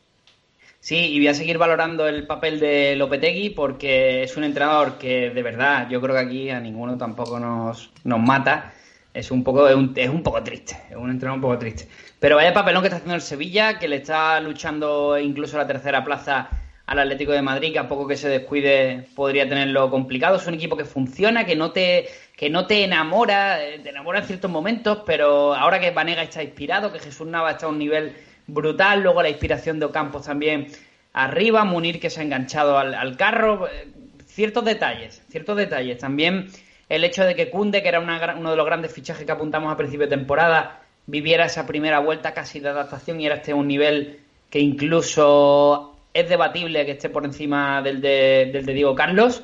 Sí, y voy a seguir valorando el papel de Lopetegui porque es un entrenador que de verdad yo creo que aquí a ninguno tampoco nos, nos mata. es un poco es un, es un poco triste, es un entrenador un poco triste. Pero vaya papelón que está haciendo el Sevilla, que le está luchando incluso la tercera plaza al Atlético de Madrid, que a poco que se descuide podría tenerlo complicado. Es un equipo que funciona, que no te, que no te enamora, eh, te enamora en ciertos momentos, pero ahora que Vanega está inspirado, que Jesús Nava está a un nivel brutal, luego la inspiración de Ocampos también arriba, Munir que se ha enganchado al, al carro, eh, ciertos detalles, ciertos detalles. También el hecho de que Kunde, que era uno de los grandes fichajes que apuntamos a principio de temporada, viviera esa primera vuelta casi de adaptación y ahora esté a un nivel que incluso es debatible que esté por encima del de, del de Diego Carlos.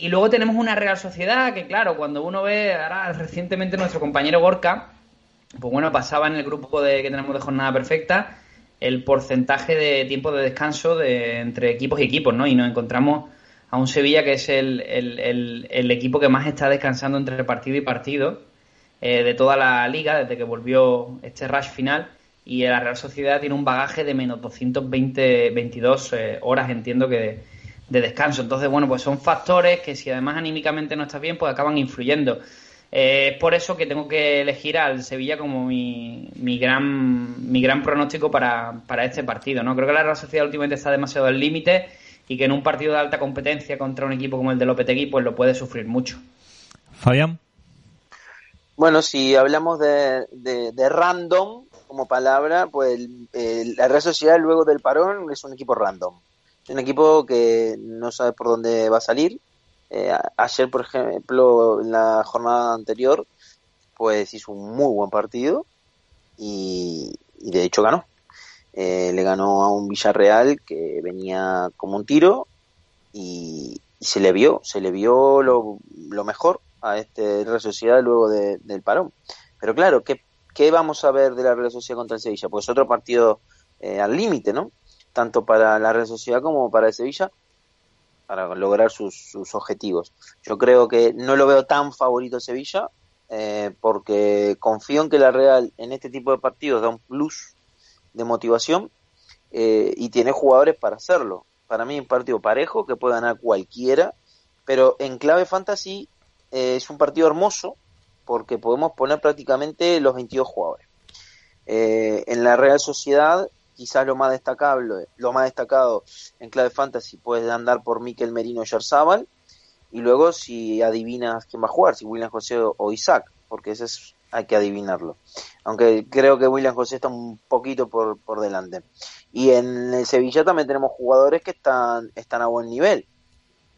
Y luego tenemos una Real Sociedad que, claro, cuando uno ve, ahora recientemente nuestro compañero Gorka, pues bueno, pasaba en el grupo de, que tenemos de jornada perfecta el porcentaje de tiempo de descanso de, entre equipos y equipos, ¿no? Y nos encontramos a un Sevilla que es el, el- el- el equipo que más está descansando entre partido y partido eh, de toda la liga desde que volvió este rush final y la Real Sociedad tiene un bagaje de menos 220, 22 eh, horas, entiendo que de, de descanso. Entonces, bueno, pues son factores que si además anímicamente no estás bien, pues acaban influyendo. Eh, es por eso que tengo que elegir al Sevilla como mi, mi gran mi gran pronóstico para, para este partido. ¿no? Creo que la Real Sociedad últimamente está demasiado al límite y que en un partido de alta competencia contra un equipo como el de Lopetegui, pues lo puede sufrir mucho. Fabián. Bueno, si hablamos de, de- de random como palabra, pues el- el- la Real Sociedad luego del parón es un equipo random. Un equipo que no sabe por dónde va a salir. Eh, ayer, por ejemplo, en la jornada anterior, pues hizo un muy buen partido y, y de hecho ganó. Eh, le ganó a un Villarreal que venía como un tiro y, se le vio, se le vio lo, lo mejor a este Real Sociedad luego de- del parón. Pero claro, ¿qué, ¿qué vamos a ver de la Real Sociedad contra el Sevilla? Pues otro partido eh, al límite, ¿no? Tanto para la Real Sociedad como para el Sevilla, para lograr sus, sus objetivos. Yo creo que no lo veo tan favorito Sevilla, eh, porque confío en que la Real en este tipo de partidos da un plus de motivación eh, y tiene jugadores para hacerlo. Para mí es un partido parejo que puede ganar cualquiera, pero en clave fantasy eh, es un partido hermoso porque podemos poner prácticamente los 22 jugadores. Eh, en la Real Sociedad, quizás lo más destacable, lo más destacado en clave fantasy puede andar por Miquel Merino y Yarzábal, y luego si adivinas quién va a jugar, si William José o, Isaac, porque ese es, hay que adivinarlo. Aunque creo que William José está un poquito por, por delante. Y en el Sevilla también tenemos jugadores que están, están a buen nivel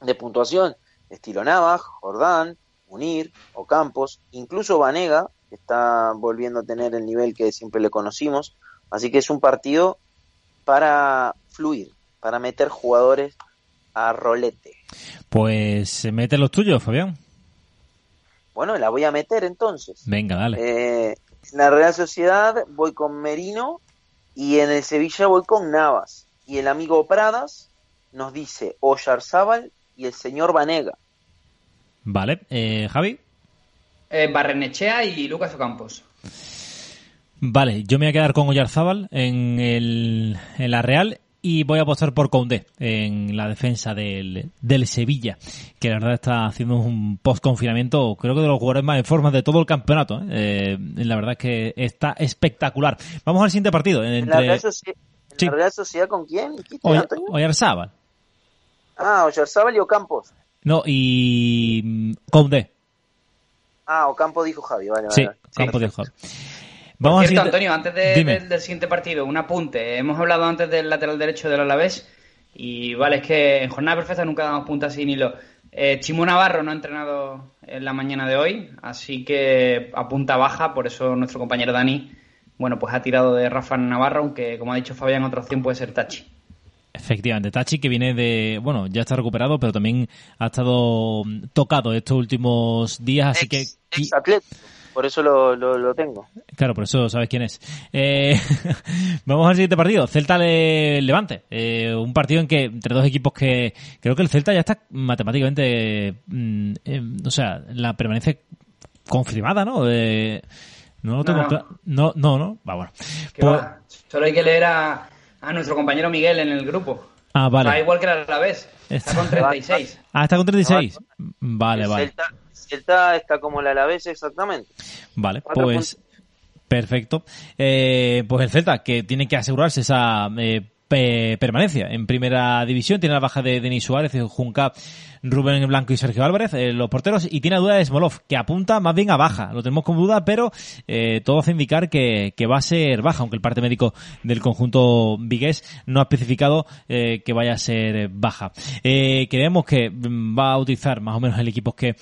de puntuación, estilo Navas, Jordán, Munir, Ocampos, incluso Vanega, que está volviendo a tener el nivel que siempre le conocimos. Así que es un partido para fluir, para meter jugadores a rolete. Pues mete los tuyos, Fabián. Bueno, la voy a meter entonces. Venga, dale. Eh, en la Real Sociedad voy con Merino y en el Sevilla voy con Navas. Y el amigo Pradas nos dice Oyarzábal y el señor Vanega. Vale. Eh, Javi. Eh, Barrenechea y Lucas Ocampos. Vale, yo me voy a quedar con Oyarzábal en, el, en la Real y voy a apostar por Condé en la defensa del, del Sevilla, que la verdad está haciendo un post-confinamiento, creo que de los jugadores más en forma de todo el campeonato. ¿eh? Eh, la verdad es que está espectacular. Vamos al siguiente partido. ¿En la Real, Soci- en Sí. la Real Sociedad con quién? Oy-? Oyarzábal. Ah, Oyarzábal y Ocampos. No, y mm, Condé. Ah, Ocampo dijo Javi, vale, vale. Sí, vale. campo de juego. Vamos cierto, siguiente- Antonio, antes de- del, del siguiente partido, un apunte. Hemos hablado antes del lateral derecho del Alavés y vale, es que en jornada perfecta nunca damos puntas sin hilo. Eh, Chimo Navarro no ha entrenado en la mañana de hoy, así que a punta baja, por eso nuestro compañero Dani, bueno, pues ha tirado de Rafa Navarro, aunque como ha dicho Fabián, otra opción puede ser Tachi. Efectivamente, Tachi que viene de, bueno, ya está recuperado, pero también ha estado tocado estos últimos días, así que, Ex, ex atlético, por eso lo, lo, lo tengo. claro, por eso sabes quién es. Eh, vamos al siguiente partido, Celta Le- Levante, eh, un partido en que entre dos equipos que creo que el Celta ya está matemáticamente, mm, eh, o sea, la permanencia confirmada, ¿no? Eh, no lo tengo No, no. cla- no, no, no, va bueno. Pues- va, Solo hay que leer a, a nuestro compañero Miguel en el grupo. Ah, Está vale. igual que el Alavés. Está con 36. Ah, está con 36. Vale, el vale. Celta, Celta está como el Alavés exactamente. Vale, Cuatro pues perfecto. Eh, pues el Celta, que tiene que asegurarse esa eh, pe- permanencia en primera división, tiene la baja de Denis Suárez, Junca, Rubén Blanco y Sergio Álvarez, eh, los porteros, y tiene la duda de Smolov, que apunta más bien a baja. Lo tenemos como duda, pero eh, todo hace indicar que, que va a ser baja, aunque el parte médico del conjunto vigués no ha especificado eh, que vaya a ser baja. Eh, creemos que va a utilizar más o menos el equipo que...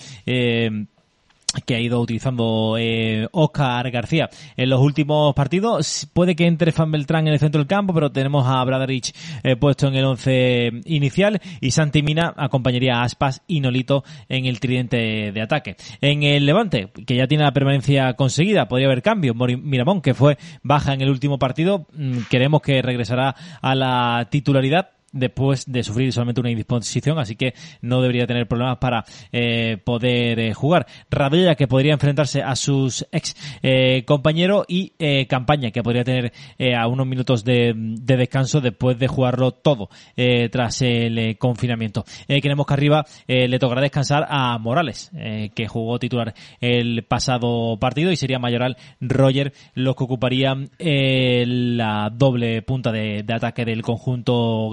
que ha ido utilizando eh, Oscar García en los últimos partidos. Puede que entre Fan Beltrán en el centro del campo, pero tenemos a Bradarich eh, puesto en el once inicial y Santi Mina acompañaría a Aspas y Nolito en el tridente de ataque. En el Levante, que ya tiene la permanencia conseguida, podría haber cambio. Mori- Miramón, que fue baja en el último partido, mm, queremos que regresará a la titularidad después de sufrir solamente una indisposición, así que no debería tener problemas para eh, poder eh, jugar. Rabella que podría enfrentarse a sus ex eh, compañeros y eh, Campaña que podría tener eh, a unos minutos de, de descanso después de jugarlo todo eh, tras el confinamiento. Queremos que arriba le tocará descansar a Morales, que jugó titular el pasado partido y sería Mayoral Roger los que ocuparían la doble punta de, de ataque del conjunto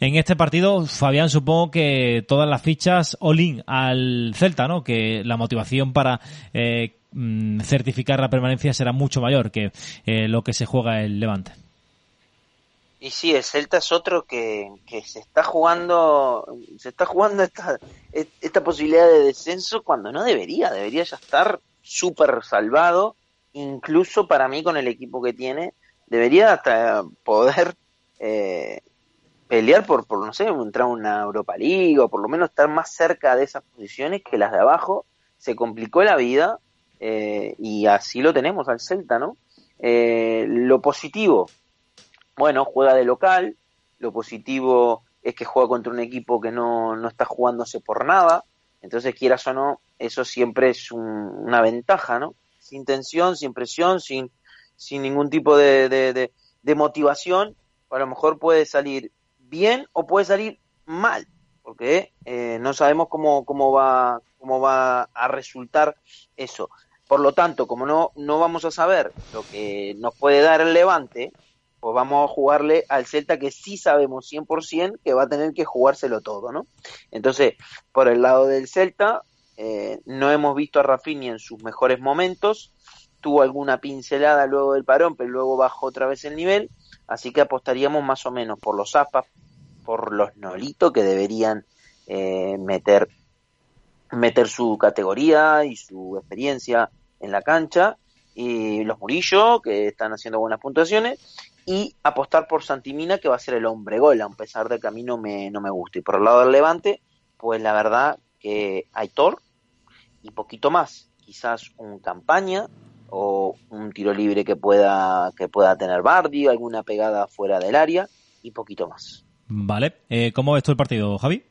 En este partido, Fabián, supongo que todas las fichas all-in al Celta, ¿no? Que la motivación para eh, mm, certificar la permanencia será mucho mayor que eh, lo que se juega el Levante. Y sí, el Celta es otro que, se está jugando, se está jugando esta, esta posibilidad de descenso cuando no debería, debería ya estar súper salvado, incluso para mí con el equipo que tiene, debería hasta poder eh, pelear por, por, no sé, entrar a una Europa League o por lo menos estar más cerca de esas posiciones que las de abajo. Se complicó la vida eh, y así lo tenemos al Celta, ¿no? Eh, lo positivo, bueno, juega de local, lo positivo es que juega contra un equipo que no, no está jugándose por nada, entonces quieras o no, eso siempre es un- una ventaja, ¿no? Sin tensión, sin presión, sin, sin ningún tipo de, de, de- de motivación, a lo mejor puede salir bien o puede salir mal, porque eh, no sabemos cómo, cómo, va, cómo va a resultar eso. Por lo tanto, como no, no vamos a saber lo que nos puede dar el Levante, pues vamos a jugarle al Celta que sí sabemos 100% que va a tener que jugárselo todo, ¿no? Entonces, por el lado del Celta, eh, no hemos visto a Rafinha en sus mejores momentos, tuvo alguna pincelada luego del parón, pero luego bajó otra vez el nivel, así que apostaríamos más o menos por los Aspas, por los Nolito, que deberían eh, meter, meter su categoría y su experiencia en la cancha, y los Murillo, que están haciendo buenas puntuaciones, y apostar por Santimina, que va a ser el hombre gol, a pesar de que a mí no me, no me gusta. Y por el lado del Levante, pues la verdad que Aitor y poquito más. Quizás un campaña o un tiro libre que pueda, que pueda tener Bardi, alguna pegada fuera del área y poquito más. Vale, eh, ¿cómo ves tú el partido, Javi?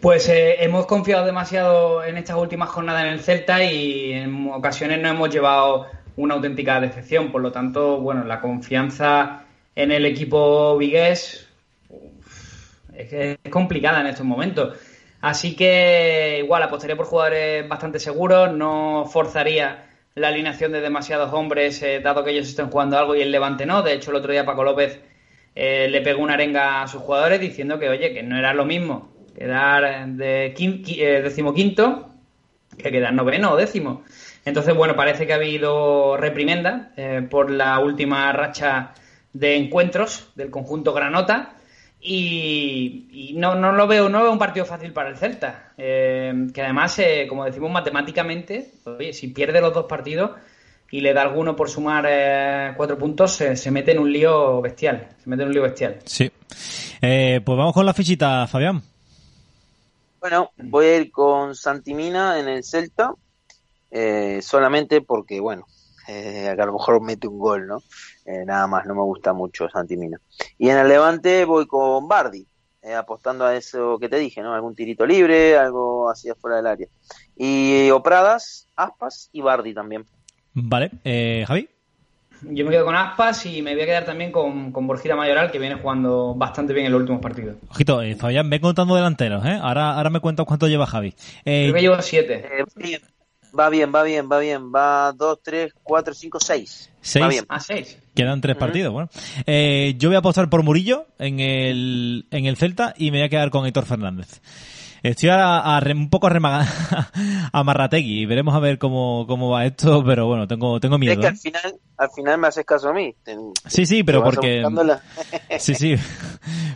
Pues eh, hemos confiado demasiado en estas últimas jornadas en el Celta y en ocasiones nos hemos llevado una auténtica decepción. Por lo tanto, bueno, la confianza en el equipo vigués es, es complicada en estos momentos. Así que igual apostaría por jugadores bastante seguros, no forzaría la alineación de demasiados hombres, eh, dado que ellos estén jugando algo y el Levante no. De hecho, el otro día Paco López eh, le pegó una arenga a sus jugadores diciendo que, oye, que no era lo mismo quedar de eh, decimoquinto que quedar noveno o décimo. Entonces, bueno, parece que ha habido reprimenda eh, por la última racha de encuentros del conjunto Granota y, no, no lo veo, no veo un partido fácil para el Celta. Eh, que además, como decimos matemáticamente, oye, si pierde los dos partidos y le da alguno por sumar eh, cuatro puntos, se- se mete en un lío bestial. Se mete en un lío bestial. Sí. Eh, pues vamos con la fichita, Fabián. Bueno, voy a ir con Santimina en el Celta, eh, solamente porque, bueno, eh, a lo mejor mete un gol, ¿no? Eh, nada más, no me gusta mucho Santimina. Y en el Levante voy con Bardi, eh, apostando a eso que te dije, ¿no? Algún tirito libre, algo así afuera del área. Y Opradas, Aspas y Bardi también. Vale, eh, Javi. Yo me quedo con Aspas y me voy a quedar también con, con Borjita Mayoral, que viene jugando bastante bien en los últimos partidos. Ojito, eh, Fabián, ve contando delanteros, ¿eh? Ahora, ahora me cuentas cuánto lleva Javi. Eh, Creo que llevo siete. Eh, va bien, va bien, va bien. Va 2, 3, 4, 5, 6. Seis. Va bien. Ah, seis. Quedan tres partidos, bueno. Eh, yo voy a apostar por Murillo en el, en el Celta y me voy a quedar con Héctor Fernández. Estoy a, a re- un poco remaga- a Marrategui y veremos a ver cómo, cómo va esto, pero bueno, tengo, tengo Es miedo. que ¿eh? al final, al final me haces caso a mí. Te- Sí, sí, pero porque... Sí, sí.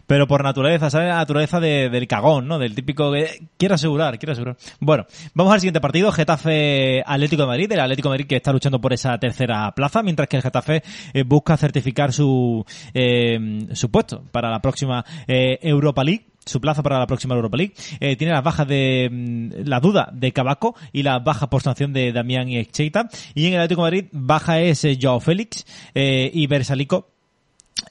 Pero por naturaleza, ¿sabes? La naturaleza de- del cagón, ¿no? Del típico que quiero asegurar, quiero asegurar. Bueno, vamos al siguiente partido. Getafe Atlético de Madrid. El Atlético de Madrid que está luchando por esa tercera plaza, mientras que el Getafe eh, busca certificar su, eh, su puesto para la próxima eh, Europa League su plaza para la próxima Europa League. Eh, tiene las bajas de mm, la duda de Cabaco y las bajas por sanción de Damián y Excheita. Y en el Atlético Madrid baja es eh, Joao Félix eh, y Bersalico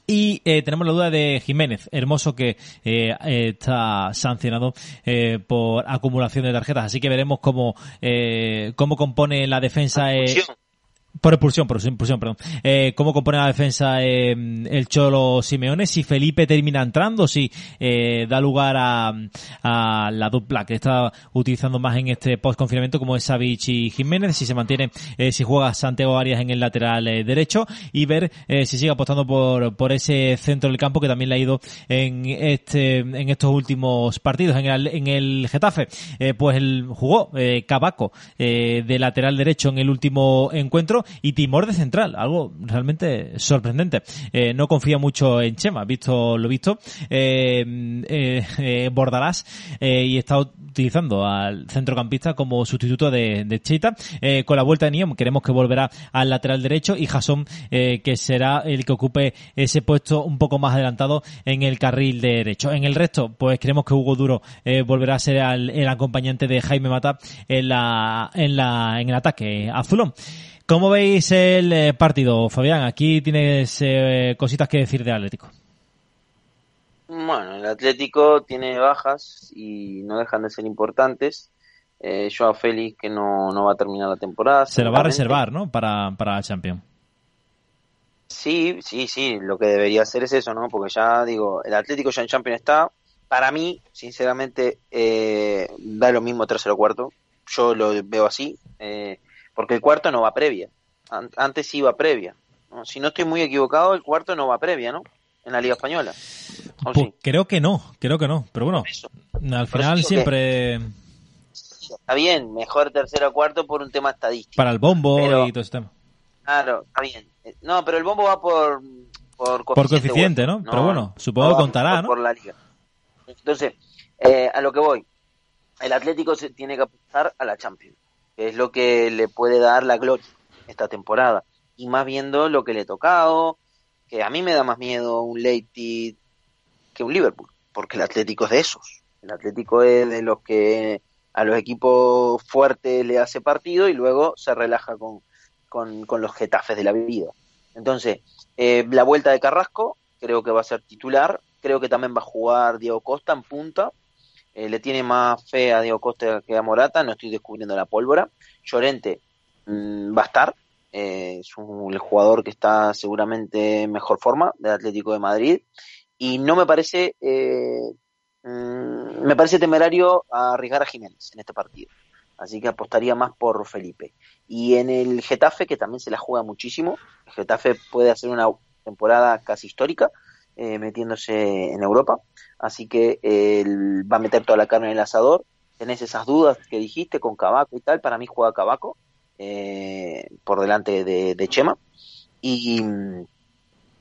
y eh, tenemos la duda de Jiménez, hermoso que eh, está sancionado eh, por acumulación de tarjetas. Así que veremos cómo, eh, cómo compone la defensa. eh. Por expulsión, por expulsión, perdón. Eh, ¿Cómo compone la defensa eh, el Cholo Simeone? Si Felipe termina entrando, si eh, da lugar a, a la dupla que está utilizando más en este post-confinamiento como es Savic y Jiménez, si se mantiene, eh, si juega Santiago Arias en el lateral eh, derecho y ver eh, si sigue apostando por, por ese centro del campo que también le ha ido en este en estos últimos partidos. En el, en el Getafe, pues el, jugó Cabaco de lateral derecho en el último encuentro y Timor de central, algo realmente sorprendente. Eh, no confía mucho en Chema, visto lo visto. Eh, eh, eh, Bordalás eh, y está utilizando al centrocampista como sustituto de, de Cheita. Con la vuelta de Niom queremos que volverá al lateral derecho y Jason que será el que ocupe ese puesto un poco más adelantado en el carril derecho. En el resto, pues creemos que Hugo Duro volverá a ser al- el acompañante de Jaime Mata en la, en la, en el ataque azulón. ¿Cómo veis el eh, partido, Fabián? Aquí tienes eh, cositas que decir de Atlético. Bueno, el Atlético tiene bajas y no dejan de ser importantes. Eh, Joao Félix que no, no va a terminar la temporada. Se lo va a reservar, ¿no? Para, para Champions. Sí, sí, sí, lo que debería hacer es eso, ¿no? Porque ya digo, el Atlético ya en Champions está. Para mí, sinceramente, eh, da lo mismo tercero o cuarto. Yo lo veo así, eh, porque el cuarto no va previa. An- antes sí iba previa. Si no estoy muy equivocado, el cuarto no va previa, ¿no? En la Liga Española. ¿O Pues sí? creo que no, creo que no. Pero bueno, Eso. al final siempre Está bien, mejor tercero o cuarto por un tema estadístico. para el bombo Pero- y todo ese tema. Claro, está bien. Eh, No, pero el bombo va por por Por coeficiente, ¿no? Pero bueno, supongo que contará, ¿no? Por la liga. Entonces, eh, a lo que voy. El Atlético se tiene que apuntar a la Champions, que es lo que le puede dar la gloria esta temporada. Y más viendo lo que le ha tocado, que a mí me da más miedo un Leipzig que un Liverpool, porque el Atlético es de esos. El Atlético es de los que a los equipos fuertes le hace partido y luego se relaja con, con, con los getafes de la vida. Entonces, eh, la vuelta de Carrasco creo que va a ser titular, creo que también va a jugar Diego Costa en punta, eh, le tiene más fe a Diego Costa que a Morata, no estoy descubriendo la pólvora. Llorente mm, va a estar, eh, es un, el jugador que está seguramente en mejor forma del Atlético de Madrid y no me parece eh, mm, me parece temerario arriesgar a Jiménez en este partido. Así que apostaría más por Felipe. Y en el Getafe, que también se la juega muchísimo, el Getafe puede hacer una temporada casi histórica, eh, metiéndose en Europa. Así que él va a meter toda la carne en el asador. Tenés esas dudas que dijiste con Cabaco y tal. Para mí juega Cabaco eh, por delante de, de Chema. Y,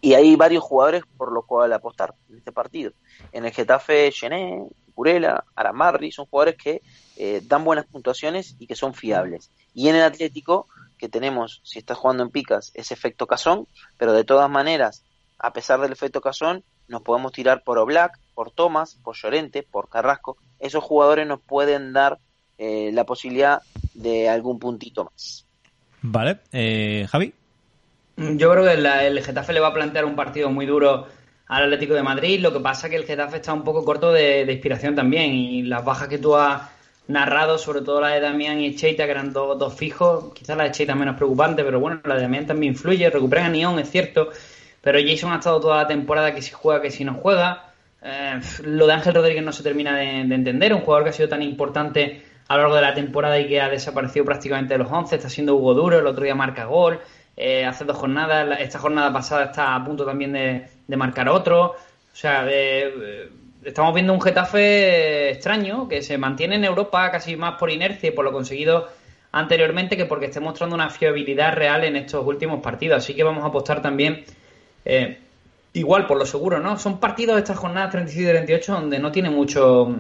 y hay varios jugadores por los cuales apostar en este partido. En el Getafe, Gené, Curela, Aramarri, son jugadores que eh, dan buenas puntuaciones y que son fiables. Y en el Atlético, que tenemos, si estás jugando en picas, ese efecto Cazón, pero de todas maneras, a pesar del efecto Cazón, nos podemos tirar por Oblak, por Tomás, por Llorente, por Carrasco. Esos jugadores nos pueden dar eh, la posibilidad de algún puntito más. Vale, eh, Javi. Yo creo que la- el Getafe le va a plantear un partido muy duro al Atlético de Madrid. Lo que pasa es que el Getafe está un poco corto de, de inspiración también. Y las bajas que tú has narrado, sobre todo la de Damián y Cheita, que eran dos, dos fijos. Quizás la de Cheita menos preocupante, pero bueno, la de Damián también influye. Recuperan a Neon, es cierto, pero Jason ha estado toda la temporada que si juega, que si no juega. Eh, lo de Ángel Rodríguez no se termina de, de entender, un jugador que ha sido tan importante a lo largo de la temporada y que ha desaparecido prácticamente de los 11, está siendo Hugo Duro, el otro día marca gol, eh, hace dos jornadas, esta jornada pasada está a punto también de, de marcar otro, o sea, eh, estamos viendo un Getafe extraño que se mantiene en Europa casi más por inercia y por lo conseguido anteriormente que porque esté mostrando una fiabilidad real en estos últimos partidos, así que vamos a apostar también eh, igual por lo seguro, ¿no? Son partidos de estas jornadas 37 y 38 donde no tiene mucho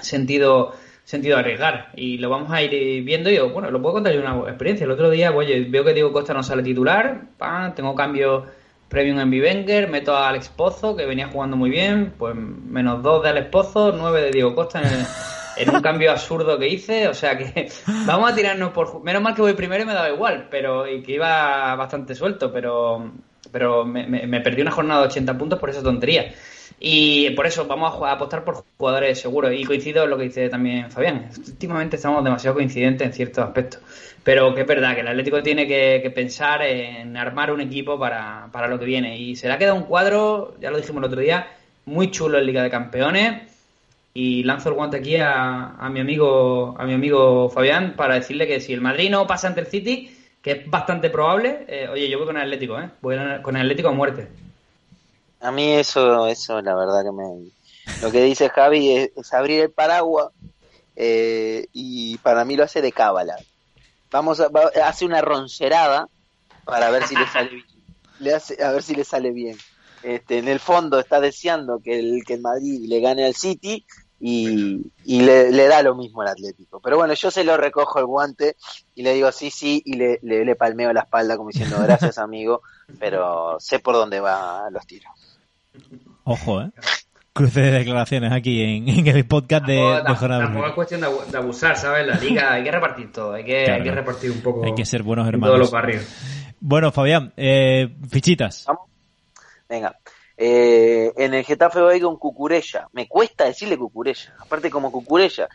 sentido sentido arriesgar y lo vamos a ir viendo yo bueno lo puedo contar yo una experiencia el otro día oye veo que Diego Costa no sale titular ¡pam! tengo cambio premium en Bivenger meto a Alex Pozo que venía jugando muy bien pues menos dos de Alex Pozo nueve de Diego Costa en, en un cambio absurdo que hice o sea que vamos a tirarnos por menos mal que voy primero y me daba igual pero y que iba bastante suelto pero pero me, me- perdí una jornada de 80 puntos por esa tontería y por eso vamos a, apostar por jugadores seguros. Y coincido en lo que dice también Fabián. Últimamente estamos demasiado coincidentes en ciertos aspectos. Pero que es verdad que el Atlético tiene que, que pensar en armar un equipo para, para lo que viene. Y se le ha quedado un cuadro, ya lo dijimos el otro día, muy chulo en Liga de Campeones. Y lanzo el guante aquí a, a mi amigo a mi amigo Fabián para decirle que si el Madrid no pasa ante el City, que es bastante probable, eh, oye, yo voy con el Atlético, ¿eh? Voy con el Atlético a muerte. A mí eso, eso la verdad que me... Lo que dice Javi es, es abrir el paraguas eh, y para mí lo hace de cábala. Vamos a, va- hace una roncerada para ver si le sale bien. Le hace, a ver si le sale bien. Este, en el fondo está deseando que el, que el Madrid le gane al City y, y le, le da lo mismo al Atlético. Pero bueno, yo se lo recojo el guante y le digo sí, sí, y le, le, le palmeo la espalda como diciendo gracias amigo, pero sé por dónde van los tiros. Ojo, ¿eh? Cruce de declaraciones aquí en, en el podcast de, Tampoco- de tampoco es cuestión de, abu- de abusar, ¿sabes? La liga hay que repartir todo, hay que, Claro, hay que repartir un poco Hay que ser buenos en hermanos. todos los barrios. Bueno, Fabián, eh, fichitas. Venga. Eh, en el Getafe voy con Cucurella. Me cuesta decirle Cucurella. Aparte, como Cucurella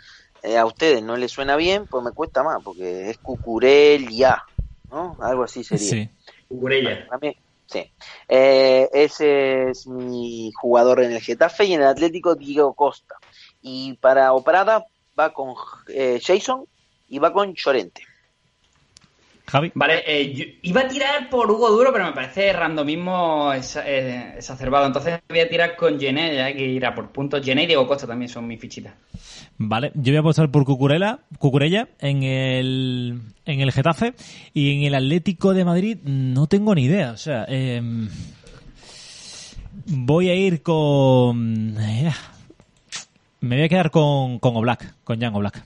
eh, a ustedes no les suena bien, pues me cuesta más, porque es Cucurella, ¿no? Algo así sería. Sí. Cucurella. A mí, sí. Eh, ese es mi jugador en el Getafe y en el Atlético Diego Costa. Y para Oprada va con eh, Jason y va con Llorente. Javi. Vale, eh, yo iba a tirar por Hugo Duro, pero me parece randomismo eh, exacerbado. Entonces voy a tirar con Gené, ya hay que ir a por puntos. Gené y Diego Costa también son mis fichitas. Vale, yo voy a apostar por Cucurella, Cucurella en el, en el Getafe y en el Atlético de Madrid no tengo ni idea. O sea, em, voy a ir con... eh, me voy a quedar con, con Oblak, con Jan Oblak.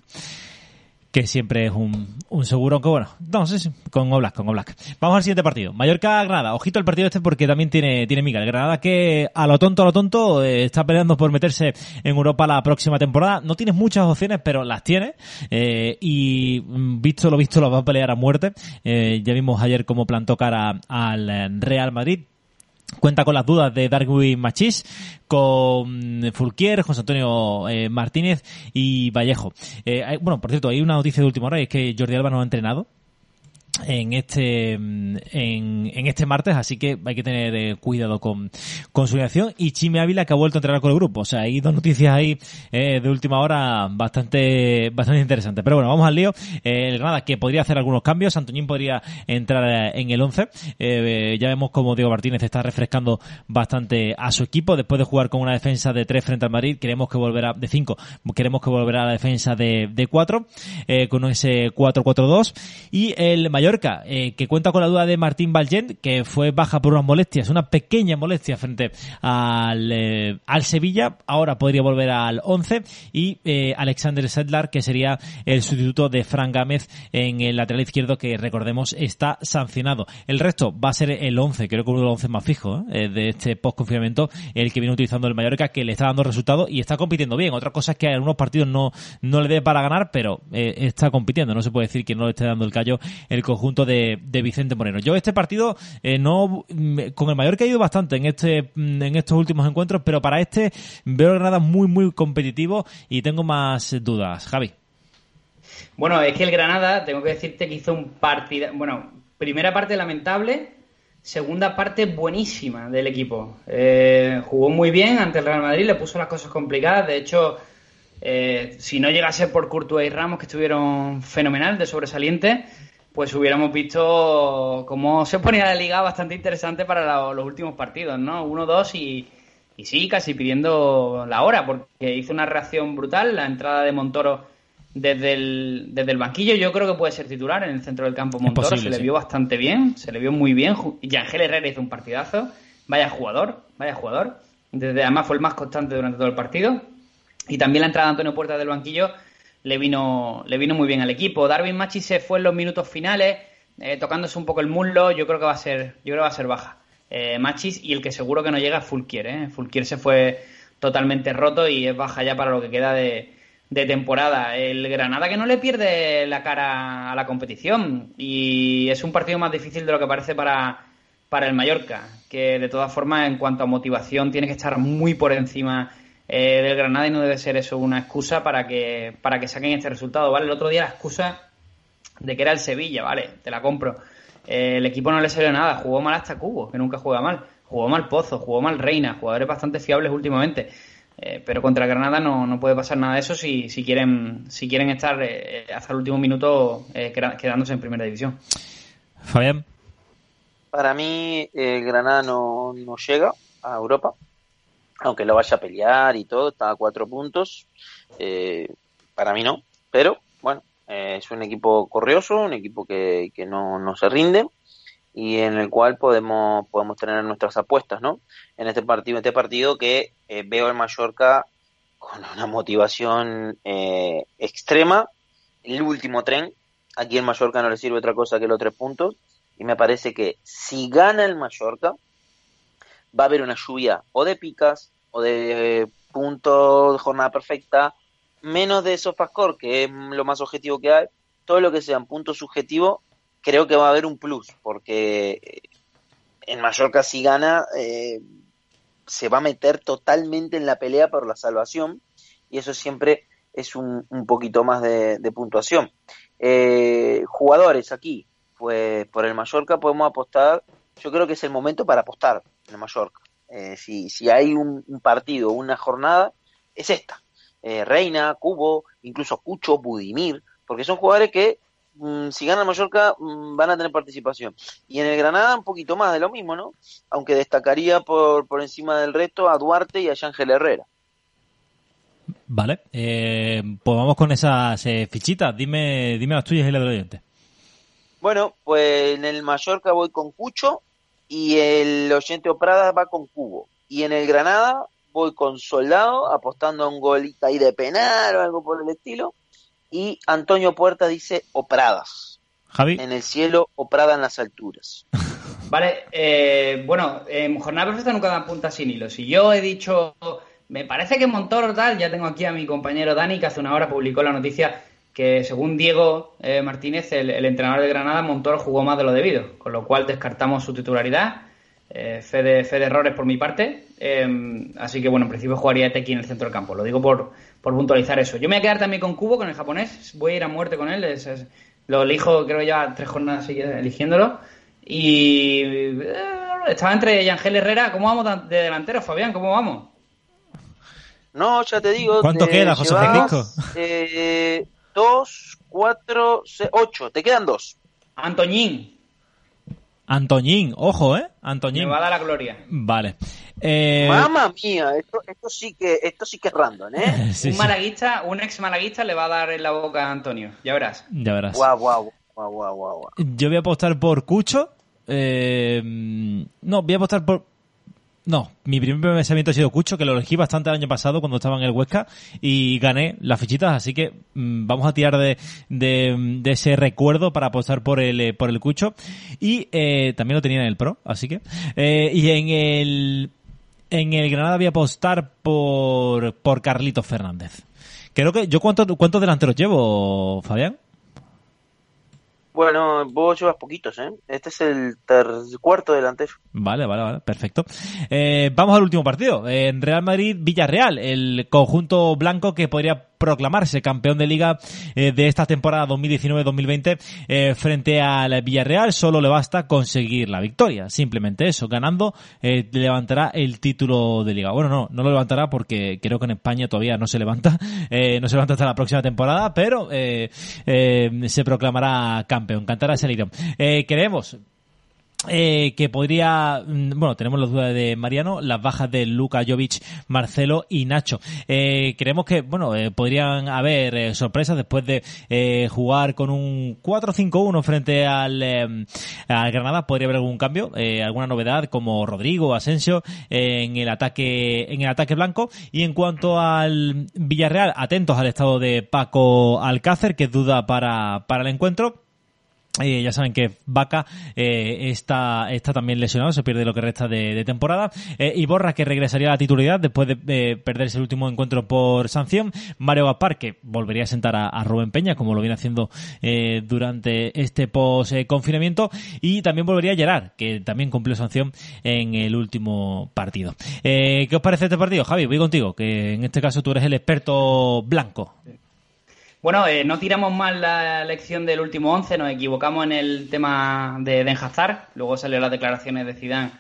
Que siempre es un, un seguro, aunque bueno, no sé, sí, con Oblak, con Oblak. Vamos al siguiente partido. Mallorca-Granada. Ojito el partido este porque también tiene, tiene miga. El Granada que a lo tonto, a lo tonto, eh, está peleando por meterse en Europa la próxima temporada. No tiene muchas opciones, pero las tiene. Eh, y mm, visto lo visto, lo va a pelear a muerte. Eh, ya vimos ayer cómo plantó cara al eh, Real Madrid. Cuenta con las dudas de Darwin Machís, con Fulquier, José Antonio eh, Martínez y Vallejo. Eh, hay- bueno, por cierto, hay una noticia de última hora, y es que Jordi Alba no ha entrenado en este en, en este martes, así que hay que tener eh, cuidado con, con su reacción. Y Chime Ávila que ha vuelto a entrenar con el grupo. O sea, hay dos noticias ahí eh, de última hora bastante bastante interesantes. Pero bueno, vamos al lío. Eh, el Granada que podría hacer algunos cambios. Antoñín podría entrar eh, en el 11. Eh, ya vemos como Diego Martínez está refrescando bastante a su equipo. Después de jugar con una defensa de 3 frente al Madrid, queremos que volverá de 5. Queremos que volverá a la defensa de, de 4 eh, con ese 4-4-2. Y el Mallorca, eh, que cuenta con la duda de Martín Valgent, que fue baja por unas molestias, una pequeña molestia frente al, eh, al Sevilla. Ahora podría volver al 11. Y eh, Alexander Sedlar, que sería el sustituto de Fran Gámez en el lateral izquierdo, que recordemos está sancionado. El resto va a ser el 11, creo que uno de los 11 más fijos de este post-confinamiento, el que viene utilizando el Mallorca, que le está dando resultados y está compitiendo bien. Otra cosa es que en algunos partidos no, no le dé para ganar, pero está compitiendo. No se puede decir que no le esté dando el callo el conjunto de, Vicente Moreno. Yo este partido eh, no con el Mallorca he ido bastante en este mm, en estos últimos encuentros, pero para este veo Granada muy muy competitivo y tengo más dudas. Javi. Bueno, es que el Granada, tengo que decirte que hizo un partido. Bueno, primera parte lamentable, segunda parte buenísima del equipo. Eh, jugó muy bien ante el Real Madrid, le puso las cosas complicadas. De hecho, eh, si no llegase por Courtois y Ramos, que estuvieron fenomenal, de sobresaliente, pues hubiéramos visto cómo se ponía la liga bastante interesante para la- los últimos partidos, ¿no? Uno, dos y, y sí, casi pidiendo la hora, porque hizo una reacción brutal. La entrada de Montoro desde el, desde el banquillo, yo creo que puede ser titular en el centro del campo. Montoro posible, se le sí. vio bastante bien, se le vio muy bien. Y Ángel Herrera hizo un partidazo. Vaya jugador, vaya jugador. Desde, además fue el más constante durante todo el partido. Y también la entrada de Antonio Puerta del banquillo le vino, le vino muy bien al equipo. Darwin Machi se fue en los minutos finales, eh, tocándose un poco el muslo. Yo creo que va a ser, yo creo que va a ser baja. Eh, Machis y el que seguro que no llega es Fulquier. ¿eh? Fulquier se fue totalmente roto y es baja ya para lo que queda de, de temporada. El Granada que no le pierde la cara a la competición y es un partido más difícil de lo que parece para, para el Mallorca, que de todas formas en cuanto a motivación tiene que estar muy por encima eh, del Granada y no debe ser eso una excusa para que, para que saquen este resultado, ¿vale? El otro día la excusa de que era el Sevilla, ¿vale? Te la compro. Eh, el equipo no le salió nada, jugó mal hasta Cubo, que nunca juega mal. Jugó mal Pozo, jugó mal Reina, jugadores bastante fiables últimamente. Eh, pero contra el Granada no, no puede pasar nada de eso si, si quieren si quieren estar eh, hasta el último minuto eh, quedándose en primera división. Fabián. Para mí, el Granada no, no llega a Europa, aunque lo vaya a pelear y todo, está a cuatro puntos. Eh, para mí no, pero bueno, eh, es un equipo corrioso, un equipo que, no, se rinde y en el cual podemos, tener nuestras apuestas, ¿no? En este partido, este partido que eh, veo en Mallorca con una motivación eh, extrema, el último tren, aquí en Mallorca no le sirve otra cosa que los tres puntos, y me parece que si gana el Mallorca, va a haber una lluvia o de picas o de eh, puntos de jornada perfecta, menos de Sofascore, que es lo más objetivo que hay, todo lo que sean puntos subjetivos, creo que va a haber un plus, porque eh, en Mallorca si gana, eh, se va a meter totalmente en la pelea por la salvación, y eso siempre es un, un poquito más de, de puntuación. Eh, jugadores aquí, pues por el Mallorca podemos apostar, yo creo que es el momento para apostar el Mallorca. Eh, si, si hay un, un partido, una jornada, es esta. Eh, Reina, Cubo, incluso Cucho, Budimir, porque son jugadores que mm, si gana el Mallorca mm, van a tener participación. Y en el Granada un poquito más de lo mismo, ¿no? Aunque destacaría por, por encima del resto a Duarte y a Ángel Herrera. Vale, eh, pues vamos con esas fichitas. Dime, dime las tuyas y las del oyente. Bueno, pues en el Mallorca voy con Cucho y el oyente Oprada va con Cubo. Y en el Granada voy con Soldado, apostando a un golita ahí de penal o algo por el estilo. Y Antonio Puerta dice Opradas. Javi. En el cielo, Oprada en las alturas. Vale, eh, bueno, en jornada perfecta nunca dan puntas sin hilo. Si yo he dicho, me parece que Montoro tal, ya tengo aquí a mi compañero Dani que hace una hora publicó la noticia que según Diego eh, Martínez, el, el entrenador de Granada, Montoro jugó más de lo debido, con lo cual descartamos su titularidad. Eh, fe, de, fe de errores por mi parte. Eh, así que bueno, en principio jugaría Teki en el centro del campo. Lo digo por, por puntualizar eso. Yo me voy a quedar también con Cubo, con el japonés. Voy a ir a muerte con él. Es- es- lo elijo, creo ya tres jornadas seguidas eligiéndolo. Y eh, estaba entre Yangel Herrera. ¿Cómo vamos de delantero, Fabián? ¿Cómo vamos? No, ya te digo. ¿Cuánto te queda, José llevas, Francisco? eh, dos, cuatro, se- ocho. Te quedan dos. Antoñín. Antoñín, ojo, ¿eh? Me Antoñín. va a dar la gloria. Vale. Eh, Mamma mía, esto, esto sí que esto sí que es random, ¿eh? sí, un sí, malaguista, un ex malaguista le va a dar en la boca a Antonio. Ya verás. ya verás. Guau, guau, guau, guau, guau, guau. Yo voy a apostar por Cucho. Eh, no, voy a apostar por. No, mi primer pensamiento ha sido Cucho, que lo elegí bastante el año pasado cuando estaba en el Huesca y gané las fichitas, así que mm, vamos a tirar de, de, de ese recuerdo para apostar por el, eh, por el Cucho. Y eh, también lo tenía en el Pro, así que. eh, y en el. En el Granada voy a apostar por, por Carlitos Fernández. Creo que. ¿Yo cuántos cuántos delanteros llevo, Fabián? Bueno, vos llevas poquitos, ¿eh? Este es el ter cuarto delantero. Vale, vale, vale, perfecto. Eh, vamos al último partido. En Real Madrid-Villarreal, el conjunto blanco que podría proclamarse campeón de liga eh, de esta temporada 2019-2020 eh, frente al Villarreal. Solo le basta conseguir la victoria. Simplemente eso. Ganando eh, levantará el título de liga. Bueno, no, no lo levantará porque creo que en España todavía no se levanta. Eh, no se levanta hasta la próxima temporada, pero se proclamará campeón. Cantará ese. Eh, queremos eh, que podría, mm, bueno, tenemos las dudas de Mariano, las bajas de Luka Jovic, Marcelo y Nacho. Eh, creemos que, bueno, eh, podrían haber eh, sorpresas después de eh, jugar con un 4-5-1 frente al, eh, al Granada. Podría haber algún cambio, alguna novedad como Rodrigo, Asensio en el ataque, en el ataque blanco. Y en cuanto al Villarreal, atentos al estado de Paco Alcácer, que es duda para, para el encuentro. Eh, ya saben que Vaca eh, está, está también lesionado, se pierde lo que resta de, temporada. Eh, y Borra que regresaría a la titularidad después de perderse el último encuentro por sanción. Mario Gaspar que volvería a sentar a, a Rubén Peña como lo viene haciendo eh, durante este post eh, confinamiento. Y también volvería Gerard que también cumplió sanción en el último partido. Eh, ¿Qué os parece este partido? Javi, voy contigo, que en este caso tú eres el experto blanco. Bueno, eh, no tiramos mal la elección del último 11, nos equivocamos en el tema de Den Hazard. Luego salió las declaraciones de Zidane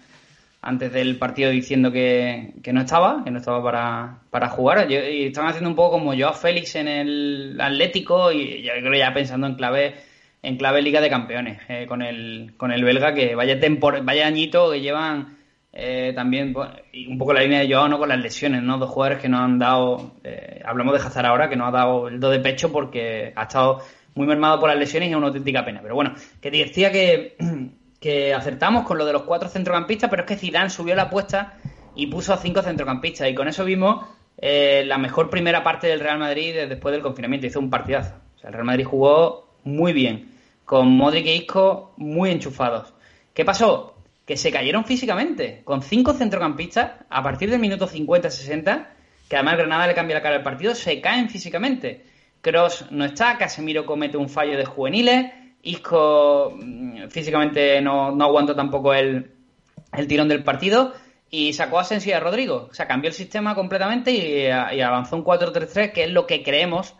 antes del partido diciendo que, que no estaba, que no estaba para, para jugar. Yo- y estaban haciendo un poco como Joao Félix en el Atlético y yo creo ya pensando en clave en clave Liga de Campeones eh, con el con el belga que vaya tempor vaya añito que llevan eh, también y un poco la línea de Joao no con las lesiones, ¿no? Dos jugadores que no han dado eh, hablamos de Hazard ahora que no ha dado el do de pecho porque ha estado muy mermado por las lesiones y es una auténtica pena. Pero bueno, que decía que que acertamos con lo de los cuatro centrocampistas, pero es que Zidane subió la apuesta y puso a cinco centrocampistas y con eso vimos eh, la mejor primera parte del Real Madrid de- después del confinamiento. Hizo un partidazo. O sea, el Real Madrid jugó muy bien, con Modric e Isco muy enchufados. ¿Qué pasó? Que se cayeron físicamente, con cinco centrocampistas, a partir del minuto 50-60, que además Granada le cambia la cara al partido, se caen físicamente. Cross no está, Casemiro comete un fallo de juveniles, Isco mm, físicamente no, no aguantó tampoco el, el tirón del partido y sacó a Asensio y a Rodrigo. O sea, cambió el sistema completamente y, y avanzó un 4-3-3, que es lo que creemos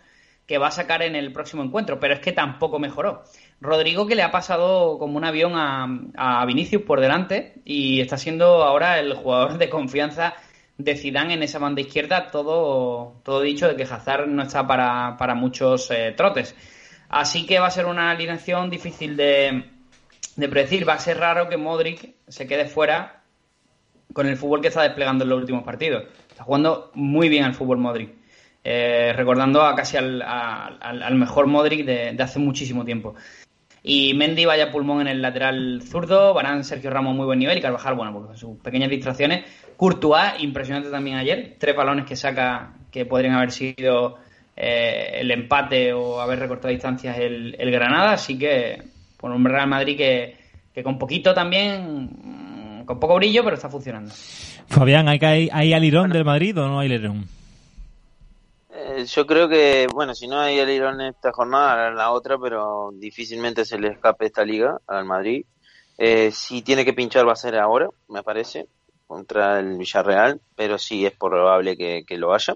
que va a sacar en el próximo encuentro, pero es que tampoco mejoró. Rodrigo que le ha pasado como un avión a, Vinicius por delante y está siendo ahora el jugador de confianza de Zidane en esa banda izquierda, todo, todo dicho de que Hazard no está para, para muchos eh, trotes. Así que va a ser una alineación difícil de, de predecir. Va a ser raro que Modric se quede fuera con el fútbol que está desplegando en los últimos partidos. Está jugando muy bien al fútbol Modric. Eh, recordando a casi al, a- al- mejor Modric de hace muchísimo tiempo. Y Mendy vaya pulmón en el lateral zurdo, Varane, Sergio Ramos muy buen nivel y Carvajal, bueno, pues con sus pequeñas distracciones. Courtois, impresionante también ayer, tres balones que saca que podrían haber sido eh, el empate o haber recortado distancias el, Granada, así que por un Real Madrid que, que con poquito también, con poco brillo, pero está funcionando. Fabián, ¿hay, hay, hay alirón del Madrid o no hay alirón? Yo creo que, bueno, si no hay el Irón esta jornada, la otra, pero difícilmente se le escape esta liga al Madrid. Eh, si tiene que pinchar va a ser ahora, me parece, contra el Villarreal, pero sí es probable que, que lo haya.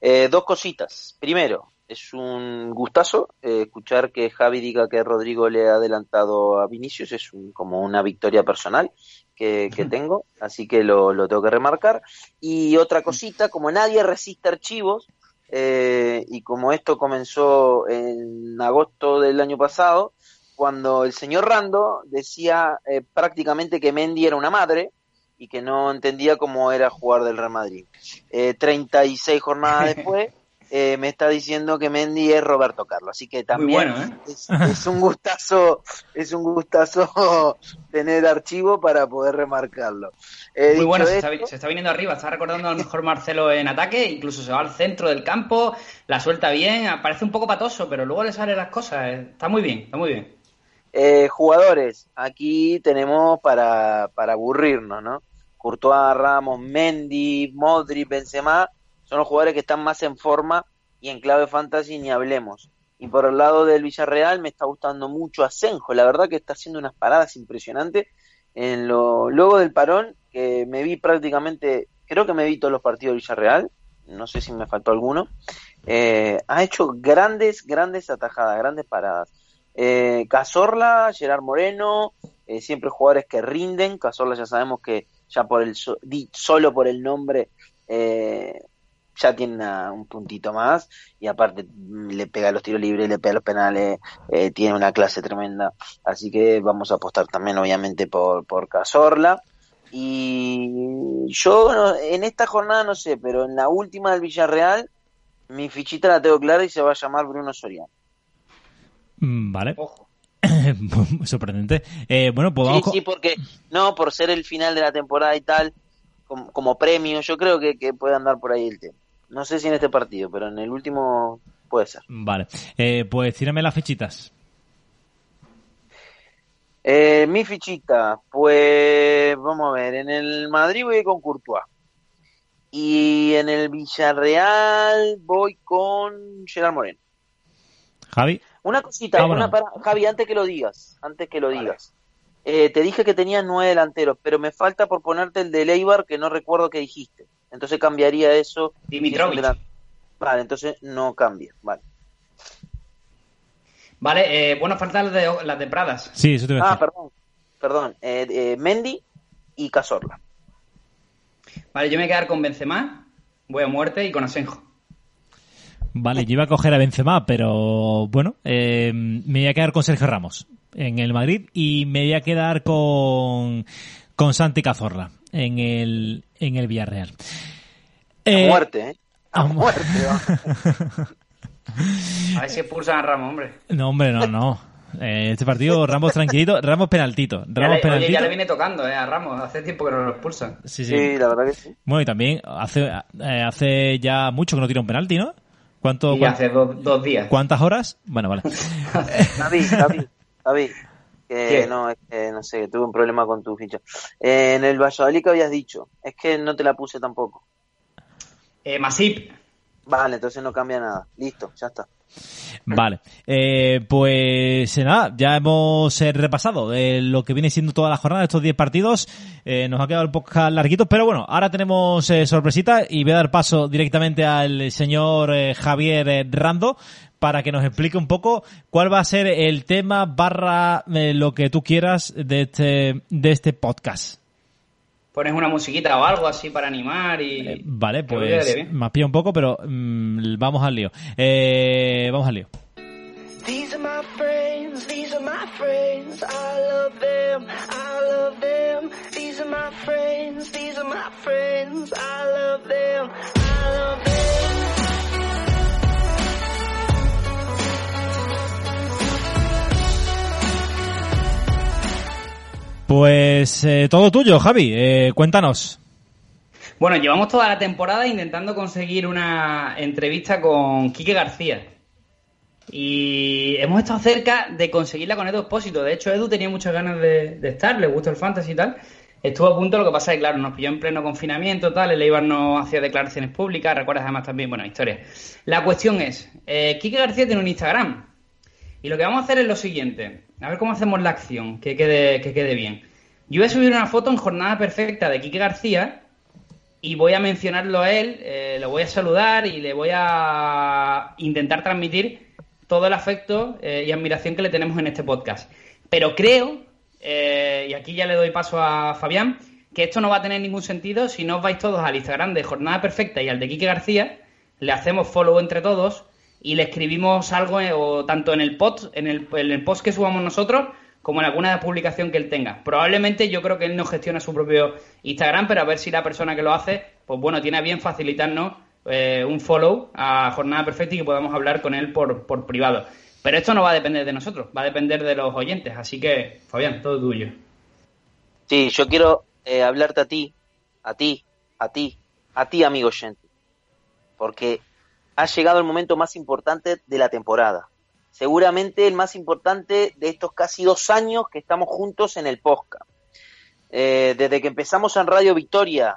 Eh, dos cositas. Primero, es un gustazo eh, escuchar que Javi diga que Rodrigo le ha adelantado a Vinicius, es un- como una victoria personal que, que tengo, así que lo, lo tengo que remarcar. Y otra cosita, como nadie resiste archivos, eh, y como esto comenzó en agosto del año pasado, cuando el señor Rando decía eh, prácticamente que Mendy era una madre y que no entendía cómo era jugar del Real Madrid. Eh, 36 jornadas después eh, me está diciendo que Mendy es Roberto Carlos, así que también bueno, ¿eh? es, es un gustazo, es un gustazo tener archivo para poder remarcarlo. Eh, Muy bueno, se está, esto- vi- se está viniendo arriba, está recordando al mejor Marcelo en ataque, incluso se va al centro del campo, la suelta bien, parece un poco patoso, pero luego le salen las cosas, está muy bien, está muy bien. Eh, jugadores, aquí tenemos para, para aburrirnos, ¿no? Courtois, Ramos, Mendy, Modric, Benzema, son los jugadores que están más en forma y en clave fantasy ni hablemos. Y por el lado del Villarreal me está gustando mucho Asenjo, la verdad que está haciendo unas paradas impresionantes. En lo, luego del parón, que me vi prácticamente, creo que me vi todos los partidos del Villarreal, no sé si me faltó alguno, eh, ha hecho grandes, grandes atajadas, grandes paradas. Eh, Cazorla, Gerard Moreno, eh, siempre jugadores que rinden. Cazorla ya sabemos que ya por el so- solo por el nombre eh, ya tiene una- un puntito más y aparte mm, le pega los tiros libres, le pega los penales, eh, tiene una clase tremenda. Así que vamos a apostar también obviamente por, por Cazorla. Y yo no- en esta jornada no sé, pero en la última del Villarreal mi fichita la tengo clara y se va a llamar Bruno Soriano. Mm, Vale. Ojo. Sorprendente. Eh, bueno, pues vamos sí, porque no, por ser el final de la temporada y tal, como, como premio, yo creo que, que puede andar por ahí el tema. No sé si en este partido, pero en el último puede ser. Vale. Eh, pues tírame las fichitas. Eh, mi fichita, pues vamos a ver, en el Madrid voy con Courtois. Y en el Villarreal voy con Gerard Moreno. Javi. Una cosita, Ah, bueno. una para, Javi, antes que lo digas, antes que lo digas. Eh, te dije que tenía nueve delanteros, pero me falta por ponerte el de Leibar que no recuerdo que dijiste. Entonces cambiaría eso. Dimitrovic. Si es un delan- Vale, entonces no cambia. Vale. Vale, eh, bueno, faltan las de, las de Pradas. Sí, eso te iba a Ah, decir. perdón. Perdón. Eh, eh, Mendy y Cazorla. Vale, yo me voy a quedar con Benzema, voy a muerte y con Asenjo. Vale, yo iba a coger a Benzema, pero bueno, eh, me voy a quedar con Sergio Ramos en el Madrid y me voy a quedar con, con Santi Cazorla en el, en el Villarreal. A Eh, muerte, ¿eh? A a mu- muerte. va. A ver si expulsan a Ramos, hombre. No, hombre, no, no. Eh, este partido, Ramos tranquilito, Ramos penaltito. Ya Ramos le, oye, penaltito. ya le viene tocando eh, a Ramos, hace tiempo que no lo expulsan. Sí, sí. Sí, la verdad que sí. Bueno, y también hace, eh, hace ya mucho que no tira un penalti, ¿no? ¿Cuánto, Y hace dos, dos días. ¿Cuántas horas? Bueno, vale. David, David, David. Que ¿Qué? no, es que no sé, tuve un problema con tu ficha. Eh, en el Valladolid que habías dicho, es que no te la puse tampoco. Eh, Masip, Vale, entonces no cambia nada. Listo, ya está. Vale, eh, pues eh, nada, ya hemos eh, repasado eh, lo que viene siendo toda la jornada, estos 10 partidos. Eh, nos ha quedado el podcast larguito, pero bueno, ahora tenemos eh, sorpresita y voy a dar paso directamente al señor eh, Javier eh, Rando para que nos explique un poco cuál va a ser el tema barra eh, lo que tú quieras de este, de este podcast. pones una musiquita o algo así para animar y... Eh, vale, pues me has pillado un poco, pero mm, vamos al lío. Eh, vamos al lío. These are my friends, these are my friends. I love them, I love them. These are my friends, these are my friends. I love them, I love them. Pues eh, todo tuyo, Javi. Eh, cuéntanos. Bueno, llevamos toda la temporada intentando conseguir una entrevista con Quique García. Y hemos estado cerca de conseguirla con Edu Expósito. De hecho, Edu tenía muchas ganas de, estar, le gusta el fantasy y tal. Estuvo a punto, lo que pasa es que, claro, nos pilló en pleno confinamiento, tal. El Eibar no hacía declaraciones públicas, recuerdas además también, bueno, historia. La cuestión es, eh, Quique García tiene un Instagram. Y lo que vamos a hacer es lo siguiente. A ver cómo hacemos la acción, que quede, que quede bien. Yo voy a subir una foto en jornada perfecta de Quique García y voy a mencionarlo a él, eh, lo voy a saludar y le voy a intentar transmitir todo el afecto eh, y admiración que le tenemos en este podcast. Pero creo, eh, y aquí ya le doy paso a Fabián, que esto no va a tener ningún sentido si no os vais todos al Instagram de Jornada Perfecta y al de Quique García, le hacemos follow entre todos y le escribimos algo eh, o tanto en el post, en el, en el post que subamos nosotros, como en alguna publicación que él tenga. Probablemente yo creo que él no gestiona su propio Instagram, pero a ver si la persona que lo hace, pues bueno, tiene a bien facilitarnos eh, un follow a Jornada Perfecta y que podamos hablar con él por, por privado. Pero esto no va a depender de nosotros, va a depender de los oyentes. Así que, Fabián, todo tuyo. Sí, yo quiero eh, hablarte a ti, a ti, a ti, a ti, amigo oyente. Porque ha llegado el momento más importante de la temporada. Seguramente el más importante de estos casi dos años que estamos juntos en el podcast. Eh, desde que empezamos en Radio Victoria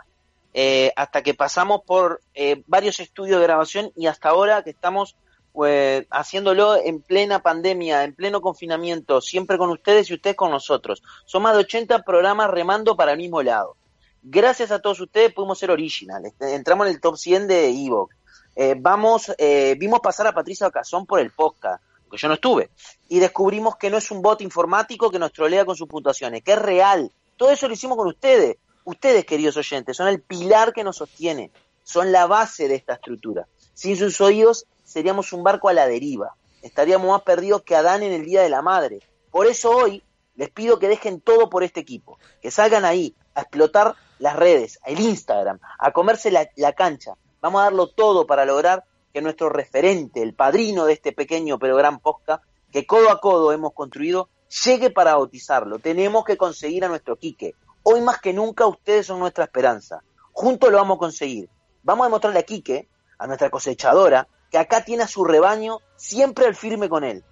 eh, hasta que pasamos por eh, varios estudios de grabación y hasta ahora que estamos pues, haciéndolo en plena pandemia, en pleno confinamiento, siempre con ustedes y ustedes con nosotros. Son más de 80 programas remando para el mismo lado. Gracias a todos ustedes pudimos ser originales. Entramos en el top 100 de Evox. Eh, vamos, eh, vimos pasar a Patricia Cazón por el podcast, que yo no estuve, y descubrimos que no es un bot informático que nos trolea con sus puntuaciones, que es real. Todo eso lo hicimos con ustedes. Ustedes, queridos oyentes, son el pilar que nos sostiene, son la base de esta estructura. Sin sus oídos seríamos un barco a la deriva, estaríamos más perdidos que Adán en el Día de la Madre. Por eso hoy les pido que dejen todo por este equipo, que salgan ahí a explotar las redes, el Instagram, a comerse la, la cancha. Vamos a darlo todo para lograr que nuestro referente, el padrino de este pequeño pero gran podcast, que codo a codo hemos construido, llegue para bautizarlo. Tenemos que conseguir a nuestro Quique. Hoy más que nunca ustedes son nuestra esperanza. Juntos lo vamos a conseguir. Vamos a demostrarle a Quique, a nuestra cosechadora, que acá tiene a su rebaño siempre al firme con él.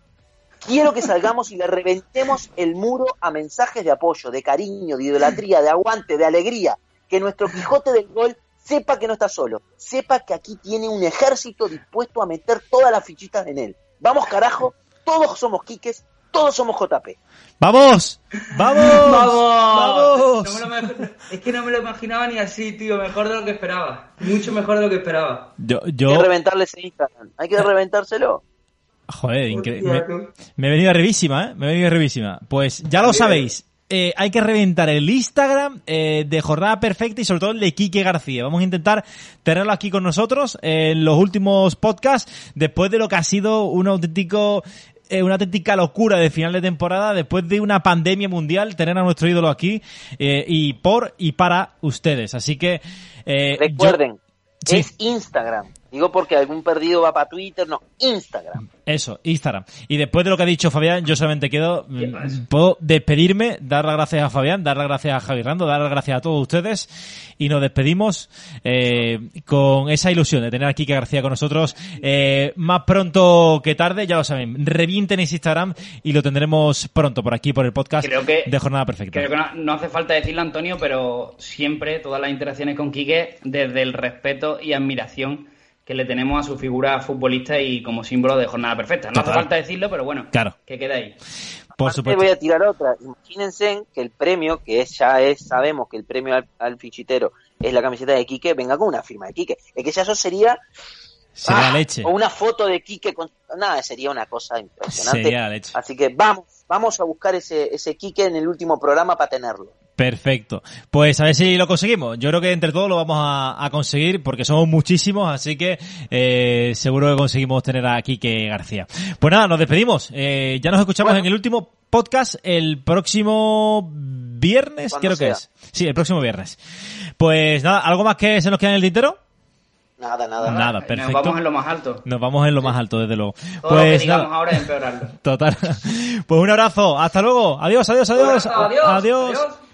Quiero que salgamos y le reventemos el muro a mensajes de apoyo, de cariño, de idolatría, de aguante, de alegría. Que nuestro Quijote del gol sepa que no está solo, sepa que aquí tiene un ejército dispuesto a meter todas las fichitas en él. Vamos carajo, todos somos Quiques, todos somos JP. ¡Vamos! ¡Vamos! ¡Vamos! No me lo me- es que no me lo imaginaba ni así, tío. Mejor de lo que esperaba. Mucho mejor de lo que esperaba. Yo, Hay que reventarle ese Instagram, hay que reventárselo. joder, increíble. Me, he venido arribísima, ¿eh? Me he venido arribísima. Pues ya lo sabéis. Eh, hay que reventar el Instagram eh, de Jornada Perfecta y sobre todo el de Quique García. Vamos a intentar tenerlo aquí con nosotros en los últimos podcasts después de lo que ha sido un auténtico eh, una auténtica locura de final de temporada después de una pandemia mundial tener a nuestro ídolo aquí eh, y por y para ustedes. Así que eh, yo- Recuerden, Sí. es Instagram. Digo porque algún perdido va para Twitter, no, Instagram. Eso, Instagram. Y después de lo que ha dicho Fabián, yo solamente quedo, ¿Qué mm, puedo despedirme, dar las gracias a Fabián, dar las gracias a Javi Rando, dar las gracias a todos ustedes y nos despedimos eh, con esa ilusión de tener a Kike García con nosotros eh, más pronto que tarde, ya lo saben, revienten ese Instagram y lo tendremos pronto por aquí, por el podcast Creo que- de Jornada Perfecta. Creo que no, no hace falta decirlo, Antonio, pero siempre todas las interacciones con Quique desde el respeto y admiración que le tenemos a su figura futbolista y como símbolo de jornada perfecta. No hace Total. falta decirlo, pero bueno, Claro. que quede ahí. Por Aparte supuesto. voy a tirar otra. Imagínense que el premio, que es, ya es, sabemos que el premio al, al fichitero es la camiseta de Quique, venga con una firma de Quique. Es que ya eso sería... Sería ah, leche. O una foto de Quique con... Nada, sería una cosa impresionante. Sería leche. Así que vamos, vamos a buscar ese, ese Quique en el último programa para tenerlo. Perfecto. Pues a ver si lo conseguimos. Yo creo que entre todos lo vamos a, a conseguir porque somos muchísimos, así que eh, seguro que conseguimos tener a Quique García. Pues nada, nos despedimos. Eh, ya nos escuchamos Bueno. en el último podcast el próximo viernes, Cuando creo que es. Sí, el próximo viernes. Pues nada, ¿algo más que se nos queda en el tintero? Nada, nada. Nada, Nos perfecto. vamos en lo más alto. Nos vamos en lo más alto, desde luego. Todo lo que Pues digamos nada, ahora es empeorarlo. total. Pues un abrazo. Hasta luego. Adiós, adiós, adiós. abrazo, adiós, adiós. adiós.